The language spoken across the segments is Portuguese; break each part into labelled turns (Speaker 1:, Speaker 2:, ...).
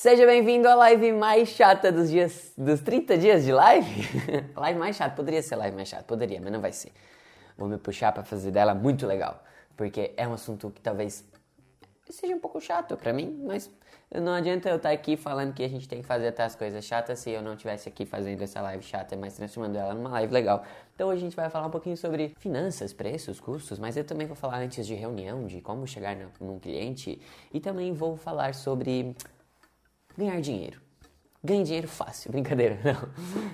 Speaker 1: Seja bem-vindo à live mais chata dos dias dos 30 dias de live. live mais chata, poderia ser live mais chata, poderia, mas não vai ser. Vou me puxar para fazer dela muito legal, porque é um assunto que talvez seja um pouco chato para mim, mas não adianta eu estar aqui falando que a gente tem que fazer até as coisas chatas se eu não estivesse aqui fazendo essa live chata, mas transformando ela numa live legal. Então hoje a gente vai falar um pouquinho sobre finanças, preços, custos, mas eu também vou falar antes de reunião, de como chegar num cliente e também vou falar sobre ganhar dinheiro. Ganhe dinheiro fácil, brincadeira, não.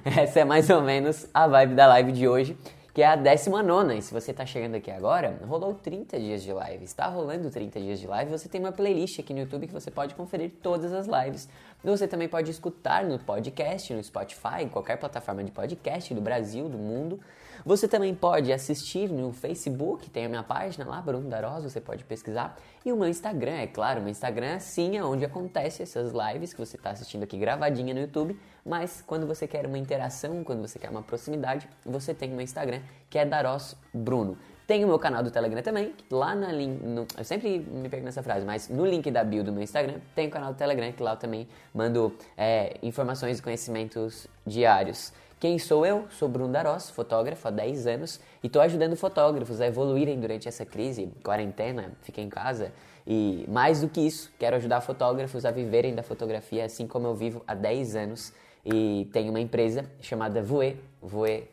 Speaker 1: Essa é mais ou menos a vibe da live de hoje que é a 19. E se você está chegando aqui agora, rolou 30 dias de live. Está rolando 30 dias de live. Você tem uma playlist aqui no YouTube que você pode conferir todas as lives. Você também pode escutar no podcast, no Spotify, em qualquer plataforma de podcast do Brasil, do mundo. Você também pode assistir no Facebook, tem a minha página lá, Bruno Daros, você pode pesquisar. E o meu Instagram, é claro, o meu Instagram sim é onde acontece essas lives que você está assistindo aqui gravadinha no YouTube. Mas quando você quer uma interação, quando você quer uma proximidade, você tem o meu Instagram, que é Daros Bruno. Tem o meu canal do Telegram também, lá na link. No, eu sempre me perco nessa frase, mas no link da bio do meu Instagram tem o canal do Telegram, que lá eu também mando é, informações e conhecimentos diários. Quem sou eu? Sou Bruno Daros, fotógrafo há 10 anos e estou ajudando fotógrafos a evoluírem durante essa crise, quarentena, fiquem em casa. E mais do que isso, quero ajudar fotógrafos a viverem da fotografia assim como eu vivo há 10 anos e tenho uma empresa chamada Voe, Voe,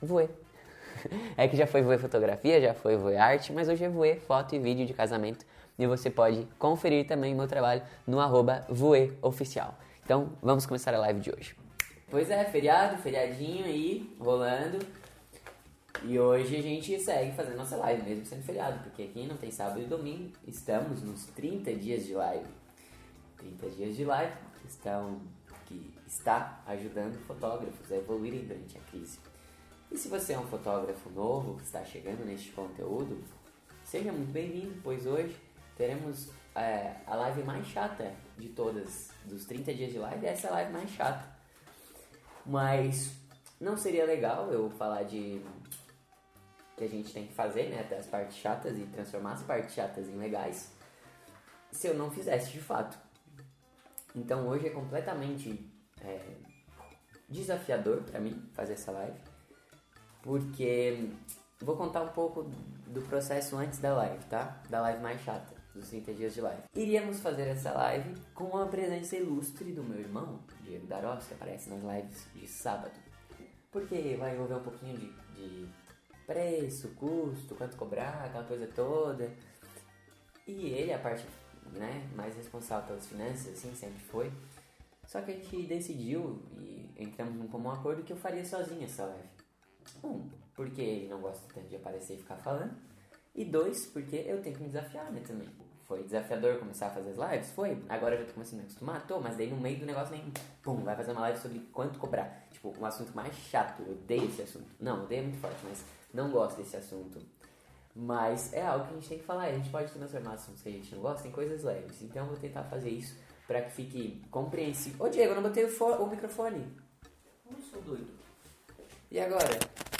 Speaker 1: Voe, é que já foi Voe Fotografia, já foi Voe Arte, mas hoje é Voe Foto e Vídeo de Casamento. E você pode conferir também meu trabalho no arroba Voe Oficial. Então, vamos começar a live de hoje. Pois é, feriado, feriadinho aí, rolando. E hoje a gente segue fazendo nossa live, mesmo sendo feriado, porque aqui não tem sábado e domingo, estamos nos 30 dias de live. 30 dias de live que estão que está ajudando fotógrafos a evoluírem durante a crise. E se você é um fotógrafo novo que está chegando neste conteúdo, seja muito bem-vindo, pois hoje teremos é, a live mais chata de todas, dos 30 dias de live, essa é a live mais chata. Mas não seria legal eu falar de que a gente tem que fazer, né, até as partes chatas e transformar as partes chatas em legais, se eu não fizesse de fato. Então hoje é completamente é, desafiador para mim fazer essa live porque vou contar um pouco do processo antes da live, tá? Da live mais chata, dos 30 dias de live. Iríamos fazer essa live com a presença ilustre do meu irmão, Diego Daros, que aparece nas lives de sábado. Porque vai envolver um pouquinho de, de preço, custo, quanto cobrar, aquela coisa toda. E ele, a parte né, mais responsável pelas finanças, assim, sempre foi. Só que a gente decidiu e entramos num comum acordo que eu faria sozinho essa live. Um, porque ele não gosta tanto de aparecer e ficar falando. E dois, porque eu tenho que me desafiar, né, também. Foi desafiador começar a fazer as lives? Foi. Agora eu já tô começando a acostumar? Tô, mas daí no meio do negócio vem, pum, vai fazer uma live sobre quanto cobrar. Tipo, um assunto mais chato. Eu odeio esse assunto. Não, odeio muito forte, mas não gosto desse assunto. Mas é algo que a gente tem que falar. A gente pode transformar assuntos que a gente não gosta em coisas leves. Então eu vou tentar fazer isso para que fique compreensível. Ô Diego, eu não botei o, o microfone. Eu sou doido. E agora?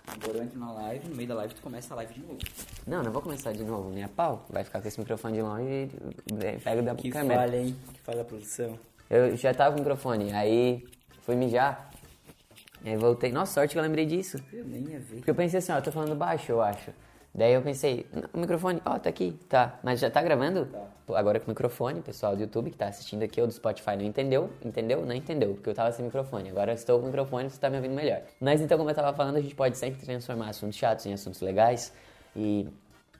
Speaker 2: Agora eu entro na live, no meio da live tu começa a live de novo.
Speaker 1: Não, não vou começar de novo, nem a pau. Vai ficar com esse microfone de longe e pega da
Speaker 2: que
Speaker 1: câmera.
Speaker 2: falha, hein? Que falha a produção.
Speaker 1: Eu já tava com o microfone, aí fui mijar, aí voltei. Nossa, sorte que eu lembrei disso.
Speaker 2: Eu nem ia ver.
Speaker 1: Porque eu pensei assim, ó, eu tô falando baixo, eu acho. Daí eu pensei, o microfone, ó, tá aqui, tá. Mas já tá gravando?
Speaker 2: Tá.
Speaker 1: Agora com o microfone, pessoal do YouTube que tá assistindo aqui ou do Spotify não entendeu, entendeu? Não entendeu, porque eu tava sem microfone. Agora eu estou com o microfone, você tá me ouvindo melhor. Mas então, como eu tava falando, a gente pode sempre transformar assuntos chatos em assuntos legais. E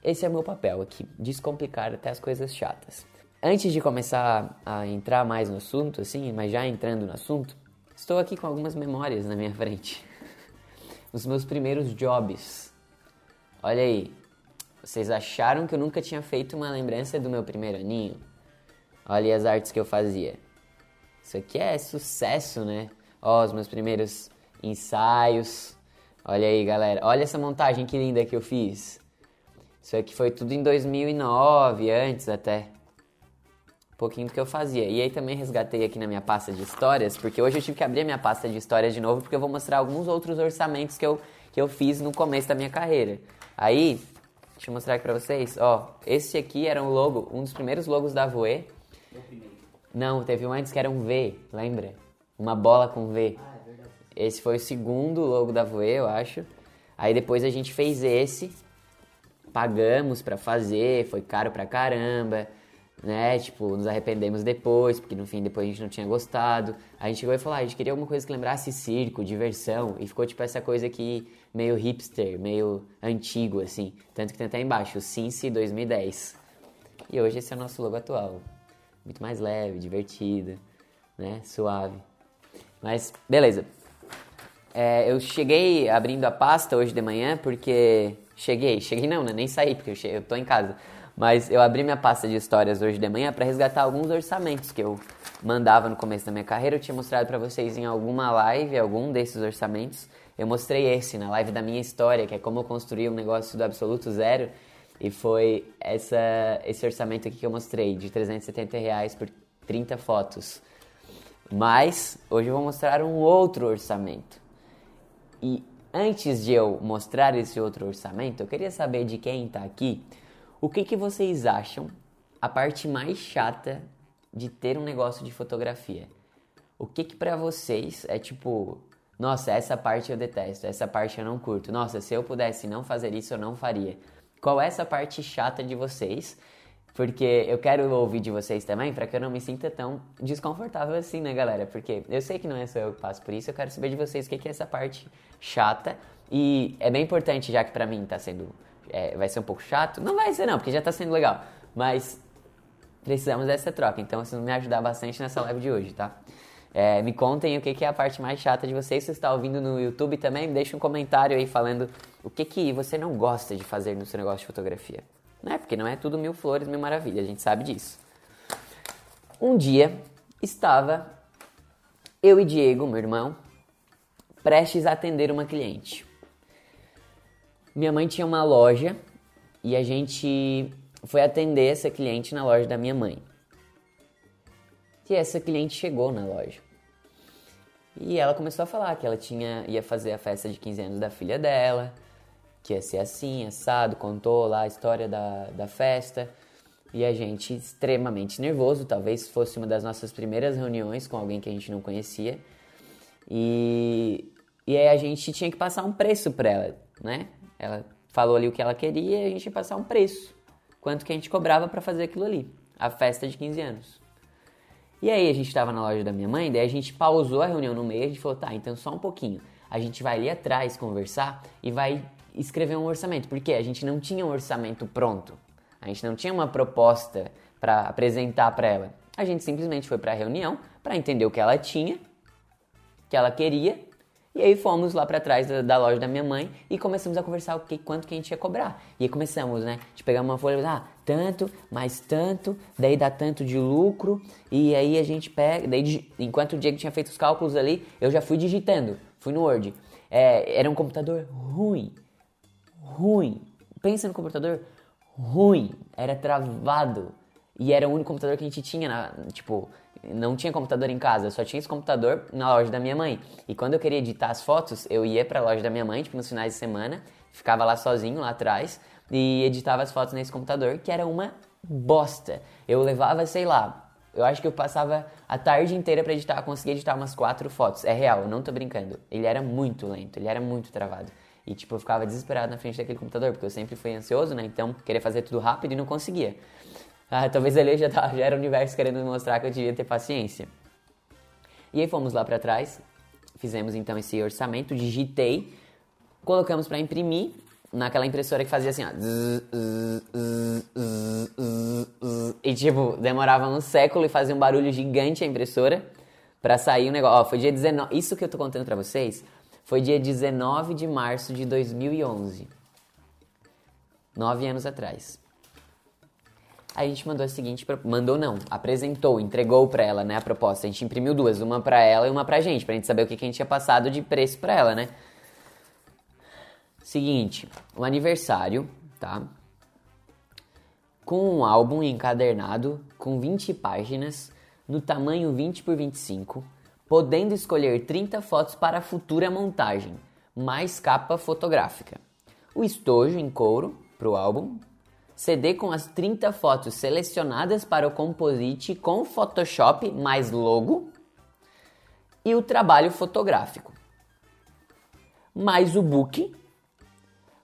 Speaker 1: esse é o meu papel aqui, descomplicar até as coisas chatas. Antes de começar a entrar mais no assunto, assim, mas já entrando no assunto, estou aqui com algumas memórias na minha frente. Os meus primeiros jobs. Olha aí, vocês acharam que eu nunca tinha feito uma lembrança do meu primeiro aninho? Olha as artes que eu fazia. Isso aqui é sucesso, né? Ó, os meus primeiros ensaios. Olha aí, galera. Olha essa montagem que linda que eu fiz. Isso aqui foi tudo em 2009, antes até. Um pouquinho do que eu fazia. E aí também resgatei aqui na minha pasta de histórias, porque hoje eu tive que abrir a minha pasta de histórias de novo, porque eu vou mostrar alguns outros orçamentos que eu, que eu fiz no começo da minha carreira. Aí, deixa eu mostrar aqui pra vocês. Ó, esse aqui era um logo, um dos primeiros logos da Voe. Não, teve um antes que era um V, lembra? Uma bola com V.
Speaker 2: Ah, é verdade.
Speaker 1: Esse foi o segundo logo da Voe, eu acho. Aí depois a gente fez esse, pagamos pra fazer, foi caro pra caramba, né? Tipo, nos arrependemos depois, porque no fim depois a gente não tinha gostado. A gente chegou e falou, ah, a gente queria alguma coisa que lembrasse circo, diversão, e ficou tipo essa coisa aqui meio hipster, meio antigo assim. Tanto que tem até embaixo, Cincy 2010. E hoje esse é o nosso logo atual. Muito mais leve, divertido, né? Suave. Mas beleza. É, eu cheguei abrindo a pasta hoje de manhã porque. Cheguei, cheguei não, né? Nem saí porque eu, eu tô em casa. Mas eu abri minha pasta de histórias hoje de manhã para resgatar alguns orçamentos que eu mandava no começo da minha carreira. Eu tinha mostrado para vocês em alguma live algum desses orçamentos. Eu mostrei esse na live da minha história, que é como eu construí um negócio do absoluto zero. E foi essa, esse orçamento aqui que eu mostrei, de 370 reais por 30 fotos. Mas hoje eu vou mostrar um outro orçamento. E antes de eu mostrar esse outro orçamento, eu queria saber de quem está aqui o que, que vocês acham a parte mais chata de ter um negócio de fotografia. O que que para vocês é tipo, nossa, essa parte eu detesto, essa parte eu não curto. Nossa, se eu pudesse não fazer isso, eu não faria. Qual é essa parte chata de vocês? Porque eu quero ouvir de vocês também, para que eu não me sinta tão desconfortável assim, né, galera? Porque eu sei que não é só eu que passo por isso, eu quero saber de vocês o que é essa parte chata. E é bem importante, já que pra mim tá sendo. É, vai ser um pouco chato. Não vai ser, não, porque já tá sendo legal. Mas precisamos dessa troca, então vocês vão me ajudar bastante nessa live de hoje, tá? É, me contem o que, que é a parte mais chata de vocês. Se você está ouvindo no YouTube também, deixa um comentário aí falando o que, que você não gosta de fazer no seu negócio de fotografia. Né? Porque não é tudo mil flores, mil maravilhas, a gente sabe disso. Um dia estava eu e Diego, meu irmão, prestes a atender uma cliente. Minha mãe tinha uma loja e a gente foi atender essa cliente na loja da minha mãe. E essa cliente chegou na loja. E ela começou a falar que ela tinha ia fazer a festa de 15 anos da filha dela, que ia ser assim, assado, contou lá a história da, da festa. E a gente extremamente nervoso, talvez fosse uma das nossas primeiras reuniões com alguém que a gente não conhecia. E, e aí a gente tinha que passar um preço para ela, né? Ela falou ali o que ela queria e a gente ia passar um preço. Quanto que a gente cobrava para fazer aquilo ali, a festa de 15 anos. E aí a gente estava na loja da minha mãe, daí a gente pausou a reunião no meio, a gente falou, tá, então só um pouquinho. A gente vai ali atrás conversar e vai escrever um orçamento, porque a gente não tinha um orçamento pronto. A gente não tinha uma proposta para apresentar para ela. A gente simplesmente foi para a reunião para entender o que ela tinha, que ela queria, e aí fomos lá para trás da, da loja da minha mãe e começamos a conversar o que, quanto que a gente ia cobrar. E aí começamos, né? De pegar uma folha, ah, tanto, mais tanto, daí dá tanto de lucro, e aí a gente pega, daí enquanto o Diego tinha feito os cálculos ali, eu já fui digitando, fui no Word. É, era um computador ruim, ruim. Pensa no computador ruim, era travado. E era o único computador que a gente tinha, na, tipo, não tinha computador em casa, só tinha esse computador na loja da minha mãe. E quando eu queria editar as fotos, eu ia pra loja da minha mãe, tipo, nos finais de semana, ficava lá sozinho, lá atrás, e editava as fotos nesse computador, que era uma bosta. Eu levava, sei lá, eu acho que eu passava a tarde inteira pra editar, consegui editar umas quatro fotos. É real, eu não tô brincando. Ele era muito lento, ele era muito travado. E, tipo, eu ficava desesperado na frente daquele computador, porque eu sempre fui ansioso, né? Então, queria fazer tudo rápido e não conseguia. Ah, talvez ali já, tava, já era o universo querendo mostrar que eu devia ter paciência. E aí fomos lá pra trás, fizemos então esse orçamento, digitei, colocamos pra imprimir naquela impressora que fazia assim, ó. zzz, zzz, zzz. E tipo, demorava um século e fazia um barulho gigante a impressora pra sair o negócio. Ó, foi dia 19. Isso que eu tô contando pra vocês foi dia 19 de março de 2011. Nove anos atrás. Aí a gente mandou a seguinte, mandou não, apresentou, entregou pra ela, né, a proposta. A gente imprimiu duas, uma pra ela e uma pra gente, pra gente saber o que, que a gente tinha passado de preço pra ela, né? Seguinte, um aniversário, tá? Com um álbum encadernado com 20 páginas, no tamanho 20 por 25, podendo escolher 30 fotos para a futura montagem, mais capa fotográfica. O estojo em couro pro álbum, CD com as 30 fotos selecionadas para o Composite com Photoshop mais logo e o trabalho fotográfico. Mais o book,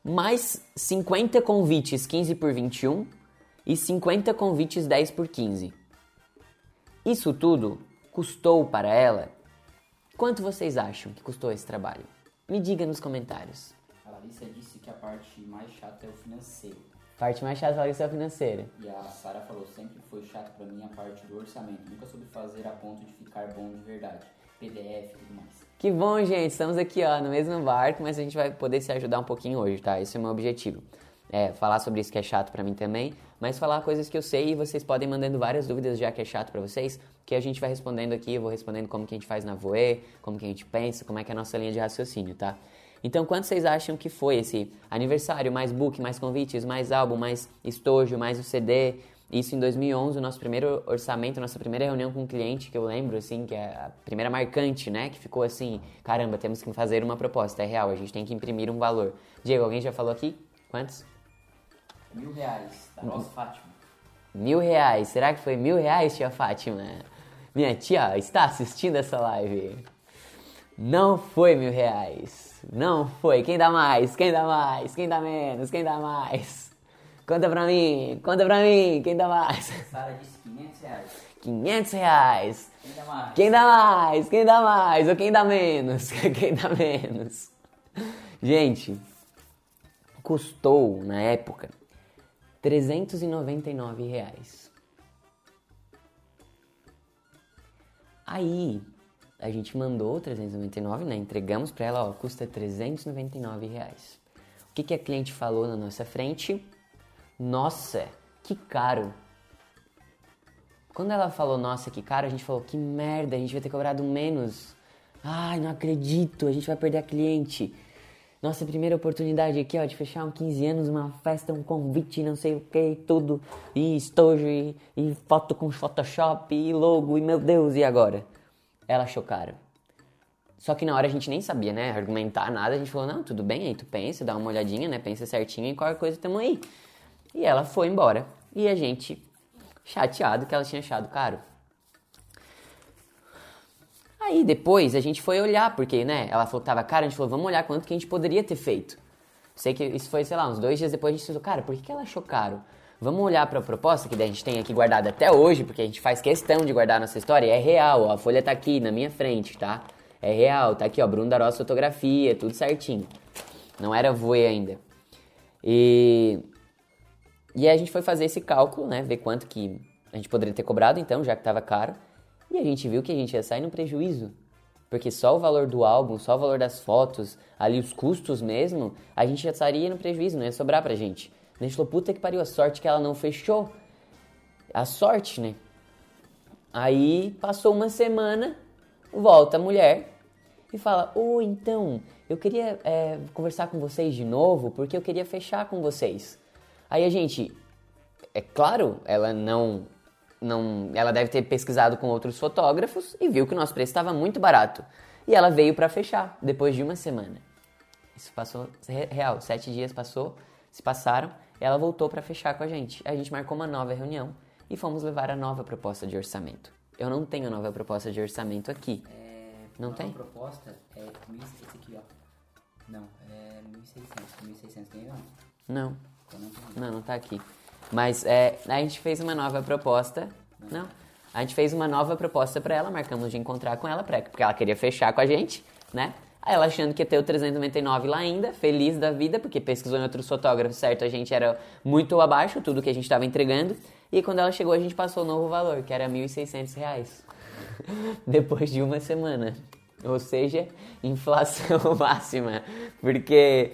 Speaker 1: mais 50 convites 15 por 21 e 50 convites 10 por 15. Isso tudo custou para ela? Quanto vocês acham que custou esse trabalho? Me diga nos comentários.
Speaker 2: A Larissa disse que a parte mais chata é o financeiro.
Speaker 1: Parte mais chata da lista financeira.
Speaker 2: E a Sara falou, sempre foi chato pra mim a parte do orçamento. Nunca soube fazer a ponto de ficar bom de verdade. PDF e tudo mais.
Speaker 1: Que bom, gente. Estamos aqui ó, no mesmo barco, mas a gente vai poder se ajudar um pouquinho hoje, tá? Esse é o meu objetivo. É, falar sobre isso que é chato pra mim também, mas falar coisas que eu sei e vocês podem mandando várias dúvidas já que é chato pra vocês, que a gente vai respondendo aqui, eu vou respondendo como que a gente faz na Voe, como que a gente pensa, como é que é a nossa linha de raciocínio, tá? Então, quanto vocês acham que foi esse aniversário, mais book, mais convites, mais álbum, mais estojo, mais o CD? Isso em 2011, o nosso primeiro orçamento, nossa primeira reunião com o cliente, que eu lembro, assim, que é a primeira marcante, né? Que ficou assim, caramba, temos que fazer uma proposta, é real, a gente tem que imprimir um valor. Diego, alguém já falou aqui? Quantos?
Speaker 2: Mil reais, da nossa Fátima.
Speaker 1: Mil reais. Será que foi mil reais, tia Fátima? Minha tia está assistindo essa live. Não foi mil reais. Não foi. Quem dá mais? Quem dá mais? Quem dá menos? Quem dá mais? Conta pra mim. Conta pra mim. Quem dá mais?
Speaker 2: Sara disse 500 reais.
Speaker 1: 500 reais.
Speaker 2: Quem dá mais?
Speaker 1: Quem dá mais? Quem dá mais? Ou quem dá menos? Quem dá menos? Gente, custou na época 399 reais. Aí a gente mandou 399, né? Entregamos para ela, ó, custa 399 reais. O que, que a cliente falou na nossa frente? Nossa, que caro! Quando ela falou, nossa, que caro, a gente falou, que merda, a gente vai ter cobrado menos. Ai, não acredito, a gente vai perder a cliente. Nossa primeira oportunidade aqui, ó, de fechar um 15 anos, uma festa, um convite, não sei o que, tudo. E estojo, e, e foto com Photoshop, e logo, e meu Deus, e agora? Ela achou caro. Só que na hora a gente nem sabia, né, argumentar nada. A gente falou, não, tudo bem, aí tu pensa, dá uma olhadinha, né, pensa certinho e qualquer coisa tamo aí. E ela foi embora. E a gente, chateado que ela tinha achado caro. Aí depois a gente foi olhar, porque, né, ela falou que tava caro, a gente falou, vamos olhar quanto que a gente poderia ter feito. Sei que isso foi, sei lá, uns dois dias depois a gente falou, cara, por que, que ela achou caro? Vamos olhar para a proposta que a gente tem aqui guardada até hoje, porque a gente faz questão de guardar nossa história. É real, ó, a folha tá aqui na minha frente, tá? É real, tá aqui, ó, Bruno Darós fotografia, tudo certinho. Não era voe ainda. E e aí a gente foi fazer esse cálculo, né, ver quanto que a gente poderia ter cobrado, então, já que estava caro. E a gente viu que a gente ia sair no prejuízo. Porque só o valor do álbum, só o valor das fotos, ali os custos mesmo, a gente já estaria no prejuízo, não ia sobrar pra gente. A gente falou, puta que pariu, a sorte que ela não fechou. A sorte, né? Aí passou uma semana, volta a mulher e fala: Ô, oh, então, eu queria é, conversar com vocês de novo porque eu queria fechar com vocês. Aí a gente, é claro, ela não, não. Ela deve ter pesquisado com outros fotógrafos e viu que o nosso preço estava muito barato. E ela veio para fechar depois de uma semana. Isso passou real, sete dias passou, se passaram, ela voltou para fechar com a gente. A gente marcou uma nova reunião e fomos levar a nova proposta de orçamento. Eu não tenho a nova proposta de orçamento aqui.
Speaker 2: É,
Speaker 1: Não
Speaker 2: a
Speaker 1: tem?
Speaker 2: nova proposta é esse aqui, ó. Não, é 1.600. 1.600 tem não?
Speaker 1: Não,
Speaker 2: não,
Speaker 1: não tá aqui. Mas é, a gente fez uma nova proposta. Não. A gente fez uma nova proposta para ela, marcamos de encontrar com ela, pra- porque ela queria fechar com a gente, né? Aí ela achando que ia ter o 399 lá ainda, feliz da vida, porque pesquisou em outros fotógrafos, certo? A gente era muito abaixo, tudo que a gente estava entregando. E quando ela chegou, a gente passou o novo valor, que era 1.600 reais. Depois de uma semana. Ou seja, inflação máxima. Porque,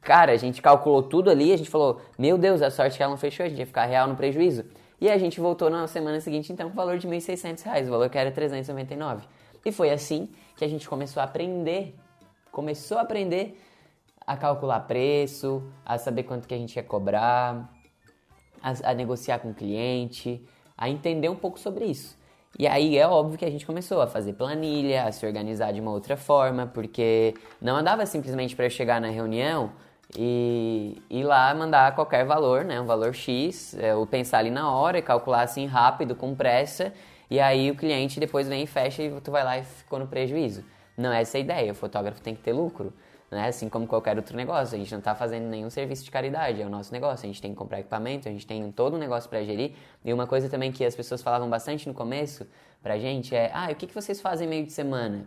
Speaker 1: cara, a gente calculou tudo ali, a gente falou, meu Deus, a sorte que ela não fechou, a gente ia ficar real no prejuízo. E a gente voltou na semana seguinte, então, com o valor de 1.600 reais, o valor que era 399. E foi assim que a gente começou a aprender, começou a aprender a calcular preço, a saber quanto que a gente ia cobrar, a, a negociar com o cliente, a entender um pouco sobre isso. E aí é óbvio que a gente começou a fazer planilha, a se organizar de uma outra forma, porque não andava simplesmente para eu chegar na reunião e ir lá mandar qualquer valor, né? Um valor X, é, ou pensar ali na hora e calcular assim rápido, com pressa, e aí o cliente depois vem e fecha e tu vai lá e ficou no prejuízo. Não é essa a ideia, o fotógrafo tem que ter lucro. Né? Assim como qualquer outro negócio, a gente não está fazendo nenhum serviço de caridade, é o nosso negócio. A gente tem que comprar equipamento, a gente tem todo um negócio para gerir. E uma coisa também que as pessoas falavam bastante no começo pra gente é: ah, o que, que vocês fazem meio de semana?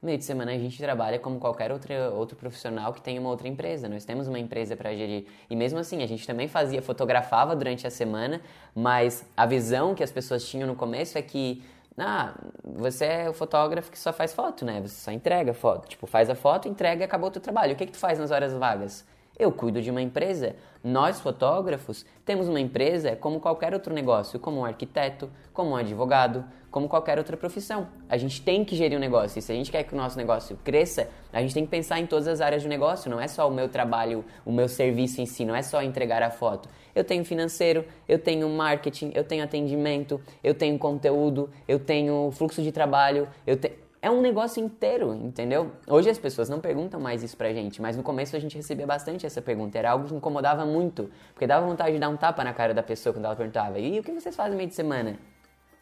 Speaker 1: Meio de semana a gente trabalha como qualquer outro, outro profissional que tem uma outra empresa. Nós temos uma empresa para gerir. E mesmo assim, a gente também fazia, fotografava durante a semana, mas a visão que as pessoas tinham no começo é que ah, você é o fotógrafo que só faz foto, né? Você só entrega foto. Tipo, faz a foto, entrega e acabou o teu trabalho. O que, que tu faz nas horas vagas? Eu cuido de uma empresa. Nós, fotógrafos, temos uma empresa como qualquer outro negócio, como um arquiteto, como um advogado, como qualquer outra profissão. A gente tem que gerir um negócio. E se a gente quer que o nosso negócio cresça, a gente tem que pensar em todas as áreas do negócio. Não é só o meu trabalho, o meu serviço em si, não é só entregar a foto. Eu tenho financeiro, eu tenho marketing, eu tenho atendimento, eu tenho conteúdo, eu tenho fluxo de trabalho, eu tenho é um negócio inteiro, entendeu? Hoje as pessoas não perguntam mais isso pra gente, mas no começo a gente recebia bastante essa pergunta. Era algo que incomodava muito, porque dava vontade de dar um tapa na cara da pessoa quando ela perguntava: e o que vocês fazem no meio de semana?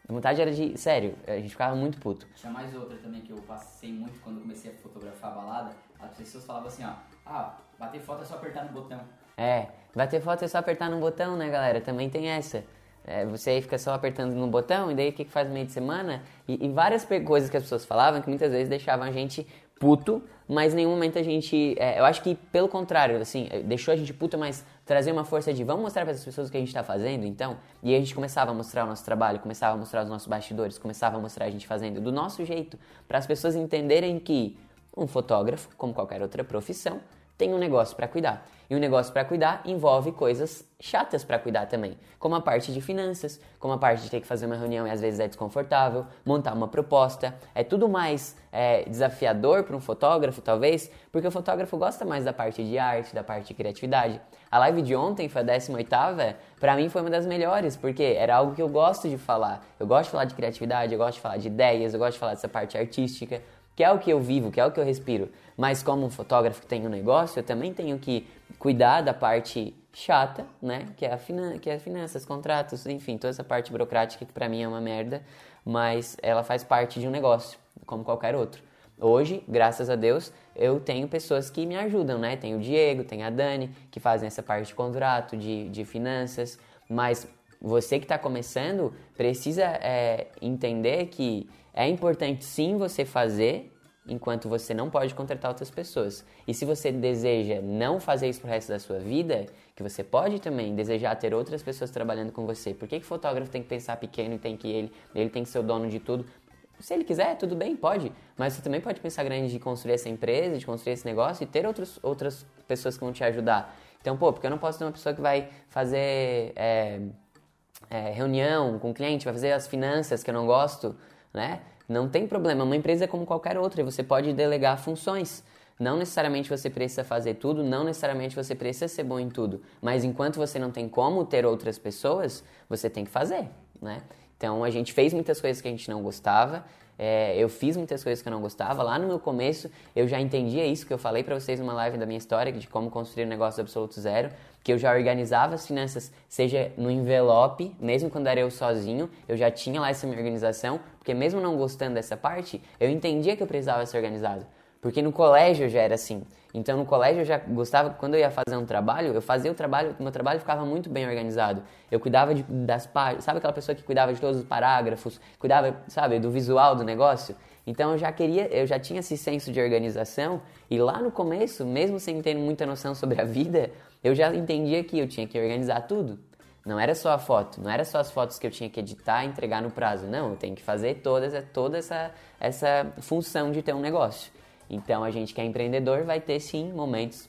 Speaker 1: A vontade era de. Sério, a gente ficava muito puto.
Speaker 2: Tinha mais outra também que eu passei muito quando comecei a fotografar a balada. As pessoas falavam assim: ó, ah, bater foto é só apertar no botão.
Speaker 1: É, bater foto é só apertar no botão, né, galera? Também tem essa. É, você aí fica só apertando no botão, e daí o que, que faz no meio de semana? E, e várias coisas que as pessoas falavam que muitas vezes deixavam a gente puto, mas em nenhum momento a gente. É, eu acho que pelo contrário, assim, deixou a gente puto, mas trazer uma força de vamos mostrar para as pessoas o que a gente está fazendo, então. E a gente começava a mostrar o nosso trabalho, começava a mostrar os nossos bastidores, começava a mostrar a gente fazendo do nosso jeito, para as pessoas entenderem que um fotógrafo, como qualquer outra profissão, tem um negócio para cuidar. E o negócio para cuidar envolve coisas chatas para cuidar também, como a parte de finanças, como a parte de ter que fazer uma reunião e às vezes é desconfortável, montar uma proposta, é tudo mais é, desafiador para um fotógrafo talvez, porque o fotógrafo gosta mais da parte de arte, da parte de criatividade. A live de ontem foi a 18 para mim foi uma das melhores, porque era algo que eu gosto de falar. Eu gosto de falar de criatividade, eu gosto de falar de ideias, eu gosto de falar dessa parte artística, que é o que eu vivo, que é o que eu respiro. Mas como um fotógrafo que tem um negócio, eu também tenho que cuidar da parte chata, né? Que é a, finan que é finanças, contratos, enfim, toda essa parte burocrática que para mim é uma merda, mas ela faz parte de um negócio, como qualquer outro. Hoje, graças a Deus, eu tenho pessoas que me ajudam, né? Tem o Diego, tem a Dani, que fazem essa parte de contrato, de, de finanças, mas você que está começando precisa é, entender que é importante sim você fazer, enquanto você não pode contratar outras pessoas. E se você deseja não fazer isso pro resto da sua vida, que você pode também desejar ter outras pessoas trabalhando com você. Por que, que o fotógrafo tem que pensar pequeno e tem que ele, ele tem que ser o dono de tudo? Se ele quiser, tudo bem, pode. Mas você também pode pensar grande de construir essa empresa, de construir esse negócio e ter outros, outras pessoas que vão te ajudar. Então, pô, porque eu não posso ter uma pessoa que vai fazer é, é, reunião com o cliente, vai fazer as finanças que eu não gosto, né? Não tem problema, uma empresa é como qualquer outra, você pode delegar funções. Não necessariamente você precisa fazer tudo, não necessariamente você precisa ser bom em tudo, mas enquanto você não tem como ter outras pessoas, você tem que fazer, né? Então a gente fez muitas coisas que a gente não gostava, é, eu fiz muitas coisas que eu não gostava. Lá no meu começo eu já entendia isso que eu falei para vocês numa live da minha história de como construir um negócio do absoluto zero que eu já organizava as finanças, seja no envelope, mesmo quando era eu sozinho, eu já tinha lá essa minha organização, porque mesmo não gostando dessa parte, eu entendia que eu precisava ser organizado. Porque no colégio já era assim. Então no colégio eu já gostava, quando eu ia fazer um trabalho, eu fazia o trabalho, meu trabalho ficava muito bem organizado. Eu cuidava de, das páginas, sabe aquela pessoa que cuidava de todos os parágrafos, cuidava, sabe, do visual do negócio? Então eu já queria, eu já tinha esse senso de organização e lá no começo, mesmo sem ter muita noção sobre a vida, eu já entendia que eu tinha que organizar tudo. Não era só a foto, não era só as fotos que eu tinha que editar e entregar no prazo. Não, eu tenho que fazer toda, toda essa, essa função de ter um negócio. Então a gente que é empreendedor vai ter sim momentos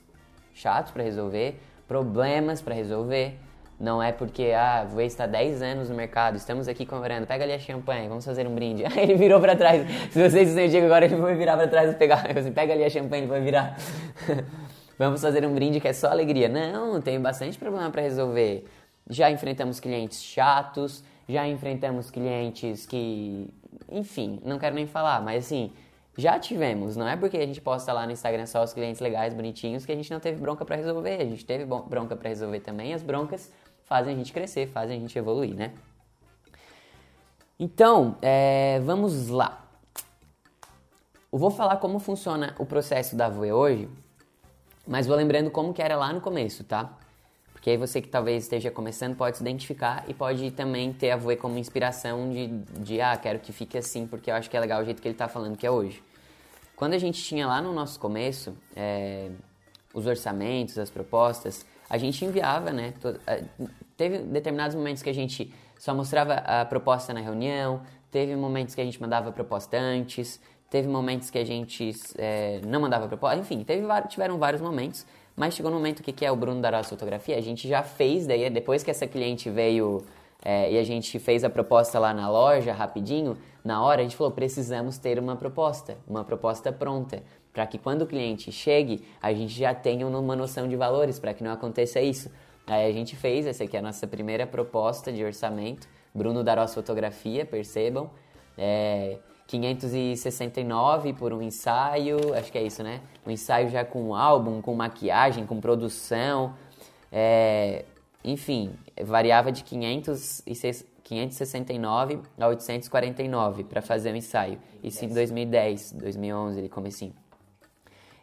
Speaker 1: chatos para resolver, problemas para resolver. Não é porque, ah, vou estar 10 anos no mercado, estamos aqui conversando, pega ali a champanhe, vamos fazer um brinde. Aí ele virou para trás. Se vocês não Diego agora, ele vai virar para trás e pegar. Assim, pega ali a champanhe, ele vai virar. vamos fazer um brinde que é só alegria. Não, tem bastante problema para resolver. Já enfrentamos clientes chatos, já enfrentamos clientes que, enfim, não quero nem falar, mas assim, Já tivemos, não é porque a gente posta lá no Instagram só os clientes legais, bonitinhos, que a gente não teve bronca para resolver. A gente teve bronca para resolver também. As broncas fazem a gente crescer, fazem a gente evoluir, né? Então, é, vamos lá. Eu vou falar como funciona o processo da Voe hoje, mas vou lembrando como que era lá no começo, tá? Porque aí você que talvez esteja começando pode se identificar e pode também ter a Voe como inspiração de, de, ah, quero que fique assim porque eu acho que é legal o jeito que ele está falando que é hoje. Quando a gente tinha lá no nosso começo é, os orçamentos, as propostas, a gente enviava, né? teve determinados momentos que a gente só mostrava a proposta na reunião, teve momentos que a gente mandava a proposta antes, teve momentos que a gente é, não mandava proposta, enfim, teve, tiveram vários momentos, mas chegou no momento que, que é o Bruno da nossa fotografia, a gente já fez, daí depois que essa cliente veio é, e a gente fez a proposta lá na loja rapidinho, na hora a gente falou, precisamos ter uma proposta, uma proposta pronta, para que quando o cliente chegue, a gente já tenha uma noção de valores, para que não aconteça isso. Aí a gente fez, essa aqui é a nossa primeira proposta de orçamento, Bruno Darós Fotografia, percebam, é, 569 por um ensaio, acho que é isso, né? Um ensaio já com álbum, com maquiagem, com produção, é, enfim, variava de 500 e 569 a 849 para fazer o ensaio. Isso em 2010, 2011, ele comecinho.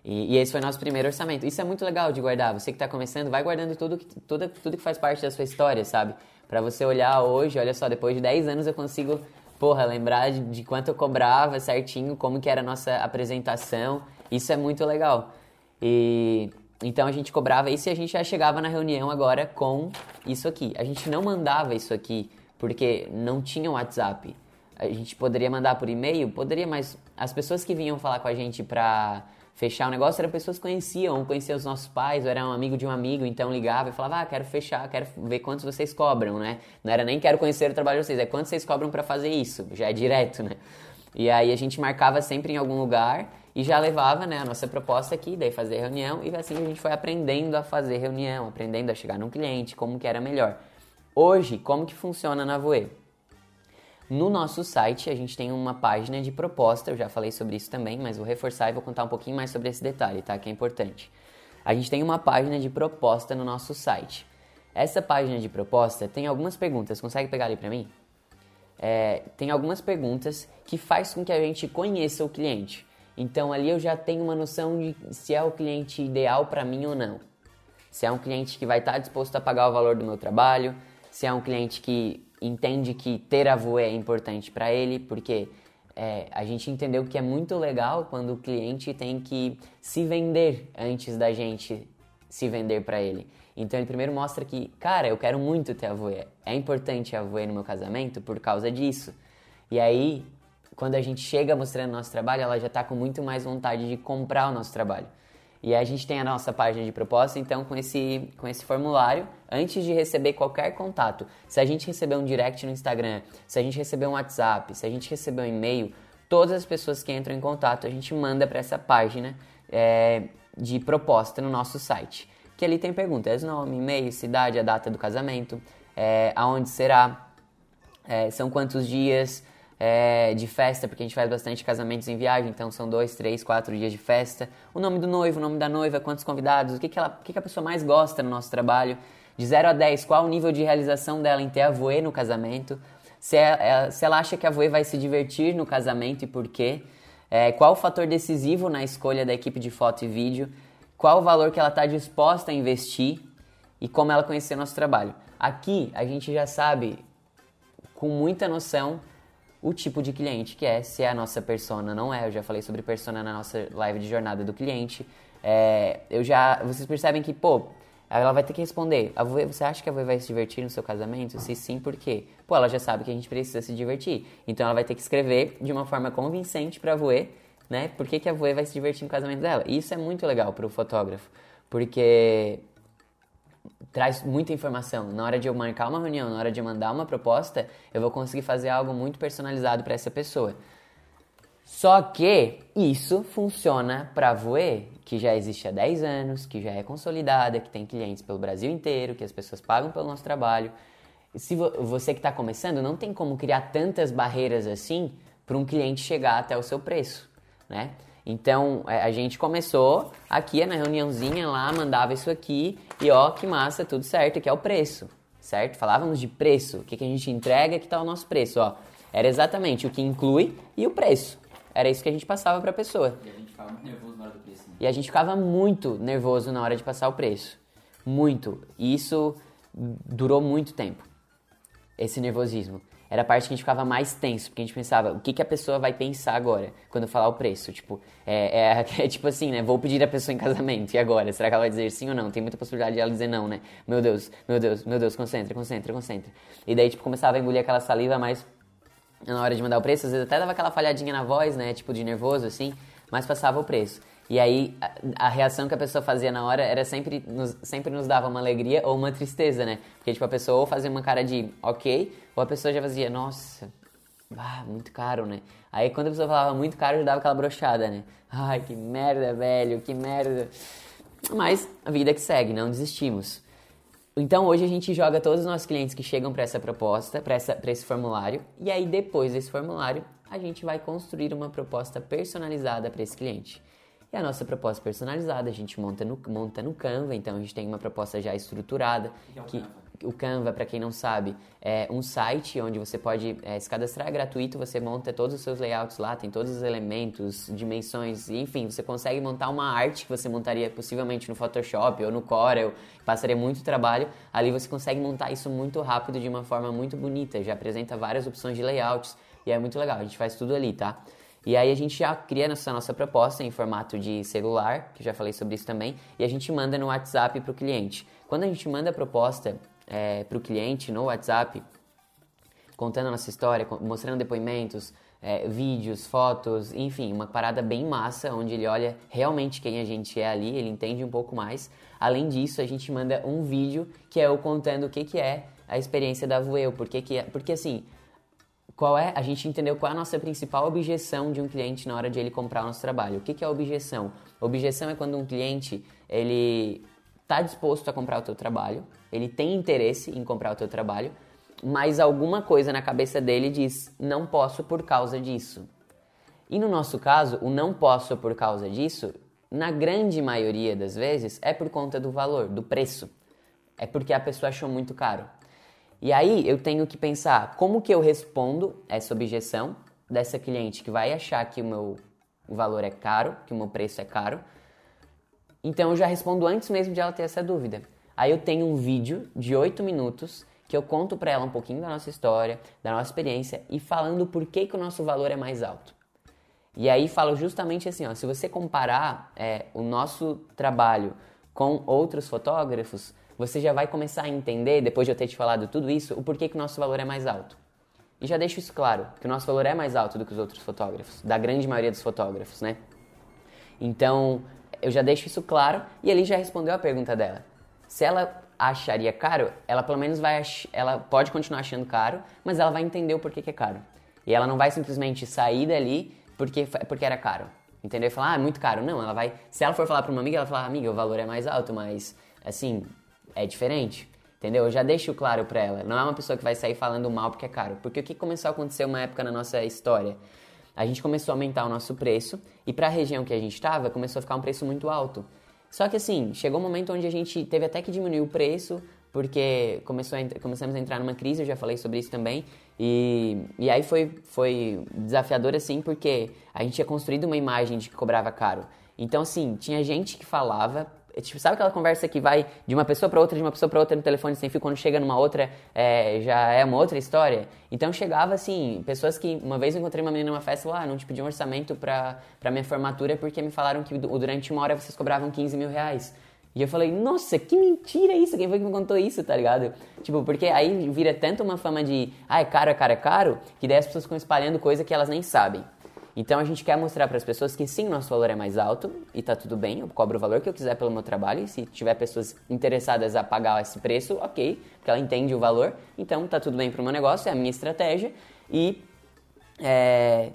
Speaker 1: E, e, esse foi nosso primeiro orçamento. Isso é muito legal de guardar. Você que está começando, vai guardando tudo que, tudo, tudo que faz parte da sua história, sabe? Para você olhar hoje, olha só, depois de 10 anos eu consigo, porra, lembrar de, quanto eu cobrava certinho, como que era a nossa apresentação. Isso é muito legal. E então a gente cobrava isso e a gente já chegava na reunião agora com isso aqui. A gente não mandava isso aqui porque não tinha WhatsApp. A gente poderia mandar por e-mail? Poderia, mas as pessoas que vinham falar com a gente pra fechar o negócio eram pessoas que conheciam, conheciam os nossos pais, ou era um amigo de um amigo, então ligava e falava, ah, quero fechar, quero ver quantos vocês cobram, né? Não era nem quero conhecer o trabalho de vocês, é quanto vocês cobram para fazer isso, já é direto, né? E aí a gente marcava sempre em algum lugar e já levava né, a nossa proposta aqui, daí fazer reunião, e assim a gente foi aprendendo a fazer reunião, aprendendo a chegar num cliente, como que era melhor. Hoje, como que funciona na Voe? No nosso site, a gente tem uma página de proposta, eu já falei sobre isso também, mas vou reforçar e vou contar um pouquinho mais sobre esse detalhe, tá? Que é importante. A gente tem uma página de proposta no nosso site. Essa página de proposta tem algumas perguntas, consegue pegar ali para mim? É, tem algumas perguntas que faz com que a gente conheça o cliente. Então ali eu já tenho uma noção de se é o cliente ideal para mim ou não. Se é um cliente que vai estar disposto a pagar o valor do meu trabalho, se é um cliente que entende que ter avô é importante para ele, porque é, a gente entendeu que é muito legal quando o cliente tem que se vender antes da gente se vender para ele. Então ele primeiro mostra que, cara, eu quero muito ter avô, é importante avô no meu casamento por causa disso. E aí quando a gente chega mostrando nosso trabalho, ela já está com muito mais vontade de comprar o nosso trabalho. E a gente tem a nossa página de proposta, então com esse, com esse formulário, antes de receber qualquer contato, se a gente receber um direct no Instagram, se a gente receber um WhatsApp, se a gente receber um e-mail, todas as pessoas que entram em contato a gente manda para essa página é, de proposta no nosso site. Que ali tem perguntas: nome, e-mail, cidade, a data do casamento, é, aonde será, é, são quantos dias, é, de festa, porque a gente faz bastante casamentos em viagem, então são dois, três, quatro dias de festa. O nome do noivo, o nome da noiva, quantos convidados, o que, que, ela, o que, que a pessoa mais gosta no nosso trabalho. De 0 a 10, qual o nível de realização dela em ter a voe no casamento. Se, é, é, se ela acha que a voe vai se divertir no casamento e por quê. É, qual o fator decisivo na escolha da equipe de foto e vídeo. Qual o valor que ela está disposta a investir e como ela conhecer nosso trabalho. Aqui a gente já sabe com muita noção o tipo de cliente que é, se é a nossa persona, não é. Eu já falei sobre persona na nossa live de jornada do cliente. É, eu já, vocês percebem que, pô, ela vai ter que responder. A você acha que a Voe vai se divertir no seu casamento? Se sim, por quê? Pô, ela já sabe que a gente precisa se divertir. Então ela vai ter que escrever de uma forma convincente pra Voe, né? Por que, que a Voe vai se divertir no casamento dela? E isso é muito legal pro fotógrafo. Porque traz muita informação. Na hora de eu marcar uma reunião, na hora de mandar uma proposta, eu vou conseguir fazer algo muito personalizado para essa pessoa. Só que isso funciona para a Voe, que já existe há 10 anos, que já é consolidada, que tem clientes pelo Brasil inteiro, que as pessoas pagam pelo nosso trabalho. Se você que está começando, não tem como criar tantas barreiras assim para um cliente chegar até o seu preço. né? Então é, a gente começou aqui na reuniãozinha lá, mandava isso aqui e ó, que massa, tudo certo, que é o preço, certo? Falávamos de preço, o que, que a gente entrega, que tá o nosso preço, ó. Era exatamente o que inclui e o preço. Era isso que a gente passava para a pessoa.
Speaker 2: E a gente ficava muito nervoso na hora do preço. Né?
Speaker 1: E a gente ficava muito nervoso na hora de passar o preço. Muito. E isso durou muito tempo. Esse nervosismo. Era a parte que a gente ficava mais tenso, porque a gente pensava, o que, que a pessoa vai pensar agora quando eu falar o preço? Tipo, é, é, é, tipo assim, né? Vou pedir a pessoa em casamento, e agora? Será que ela vai dizer sim ou não? Tem muita possibilidade de ela dizer não, né? Meu Deus, meu Deus, meu Deus, concentra, concentra, concentra. E daí, tipo, começava a engolir aquela saliva, mas na hora de mandar o preço, às vezes até dava aquela falhadinha na voz, né? Tipo, de nervoso, assim, mas passava o preço. E aí, a, a, reação que a pessoa fazia na hora era sempre nos, sempre nos dava uma alegria ou uma tristeza, né? Porque, tipo, a pessoa ou fazia uma cara de ok, ou a pessoa já fazia, nossa, ah, muito caro, né? Aí, quando a pessoa falava muito caro, já dava aquela brochada, né? Ai, que merda, velho, que merda. Mas a vida que segue, não desistimos. Então, hoje a gente joga todos os nossos clientes que chegam para essa proposta, para esse formulário, e aí, depois desse formulário, a gente vai construir uma proposta personalizada para esse cliente. E a nossa proposta personalizada a gente monta no, monta no Canva, então a gente tem uma proposta já estruturada.
Speaker 2: que, é
Speaker 1: que
Speaker 2: Canva?
Speaker 1: O Canva, para quem não sabe, é um site onde você pode é, se cadastrar é gratuito, você monta todos os seus layouts lá, tem todos os elementos, dimensões, enfim, você consegue montar uma arte que você montaria possivelmente no Photoshop ou no Corel, passaria muito trabalho. Ali você consegue montar isso muito rápido de uma forma muito bonita, já apresenta várias opções de layouts e é muito legal, a gente faz tudo ali, tá? E aí a gente já cria essa nossa proposta em formato de celular, que já falei sobre isso também, e a gente manda no WhatsApp para o cliente. Quando a gente manda a proposta é, para o cliente no WhatsApp, contando a nossa história, mostrando depoimentos, é, vídeos, fotos, enfim, uma parada bem massa, onde ele olha realmente quem a gente é ali, ele entende um pouco mais. Além disso, a gente manda um vídeo que é eu contando o que, que é a experiência da Voeu, porque, que é, porque assim, qual é, a gente entendeu qual é a nossa principal objeção de um cliente na hora de ele comprar o nosso trabalho. O que, que é objeção? Objeção é quando um cliente ele está disposto a comprar o teu trabalho, ele tem interesse em comprar o teu trabalho, mas alguma coisa na cabeça dele diz não posso por causa disso. E no nosso caso, o não posso por causa disso, na grande maioria das vezes, é por conta do valor, do preço. É porque a pessoa achou muito caro. E aí eu tenho que pensar como que eu respondo essa objeção dessa cliente que vai achar que o meu valor é caro, que o meu preço é caro. Então eu já respondo antes mesmo de ela ter essa dúvida. Aí eu tenho um vídeo de 8 minutos que eu conto para ela um pouquinho da nossa história, da nossa experiência e falando por que, que o nosso valor é mais alto. E aí falo justamente assim, ó, se você comparar é, o nosso trabalho com outros fotógrafos, você já vai começar a entender, depois de eu ter te falado tudo isso, o porquê que o nosso valor é mais alto. E já deixo isso claro, que o nosso valor é mais alto do que os outros fotógrafos, da grande maioria dos fotógrafos, né? Então, eu já deixo isso claro e ele já respondeu a pergunta dela. Se ela acharia caro, ela pelo menos vai ela pode continuar achando caro, mas ela vai entender o porquê que é caro. E ela não vai simplesmente sair dali porque porque era caro. Entendeu? E falar, ah, é muito caro. Não, ela vai. Se ela for falar para uma amiga, ela vai falar, amiga, o valor é mais alto, mas assim, é diferente. Entendeu? Eu já deixo claro pra ela. Não é uma pessoa que vai sair falando mal porque é caro. Porque o que começou a acontecer uma época na nossa história? A gente começou a aumentar o nosso preço e para a região que a gente estava começou a ficar um preço muito alto. Só que assim, chegou um momento onde a gente teve até que diminuir o preço porque começou a, começamos a entrar numa crise, eu já falei sobre isso também. E, e aí foi, foi desafiador assim porque a gente tinha construído uma imagem de que cobrava caro. Então assim, tinha gente que falava é, tipo, sabe aquela conversa que vai de uma pessoa para outra, de uma pessoa para outra no telefone sem fio, quando chega numa outra é, já é uma outra história? Então chegava assim, pessoas que. Uma vez eu encontrei uma menina numa festa lá, ah, não te pedi um orçamento para minha formatura porque me falaram que durante uma hora vocês cobravam 15 mil reais. E eu falei, nossa, que mentira isso, quem foi que me contou isso, tá ligado? Tipo, porque aí vira tanto uma fama de, ah, é caro, é caro, é caro, que daí as pessoas ficam espalhando coisa que elas nem sabem. Então a gente quer mostrar para as pessoas que sim, nosso valor é mais alto e tá tudo bem, eu cobro o valor que eu quiser pelo meu trabalho e se tiver pessoas interessadas a pagar esse preço, ok, porque ela entende o valor, então tá tudo bem para o meu negócio, é a minha estratégia e é,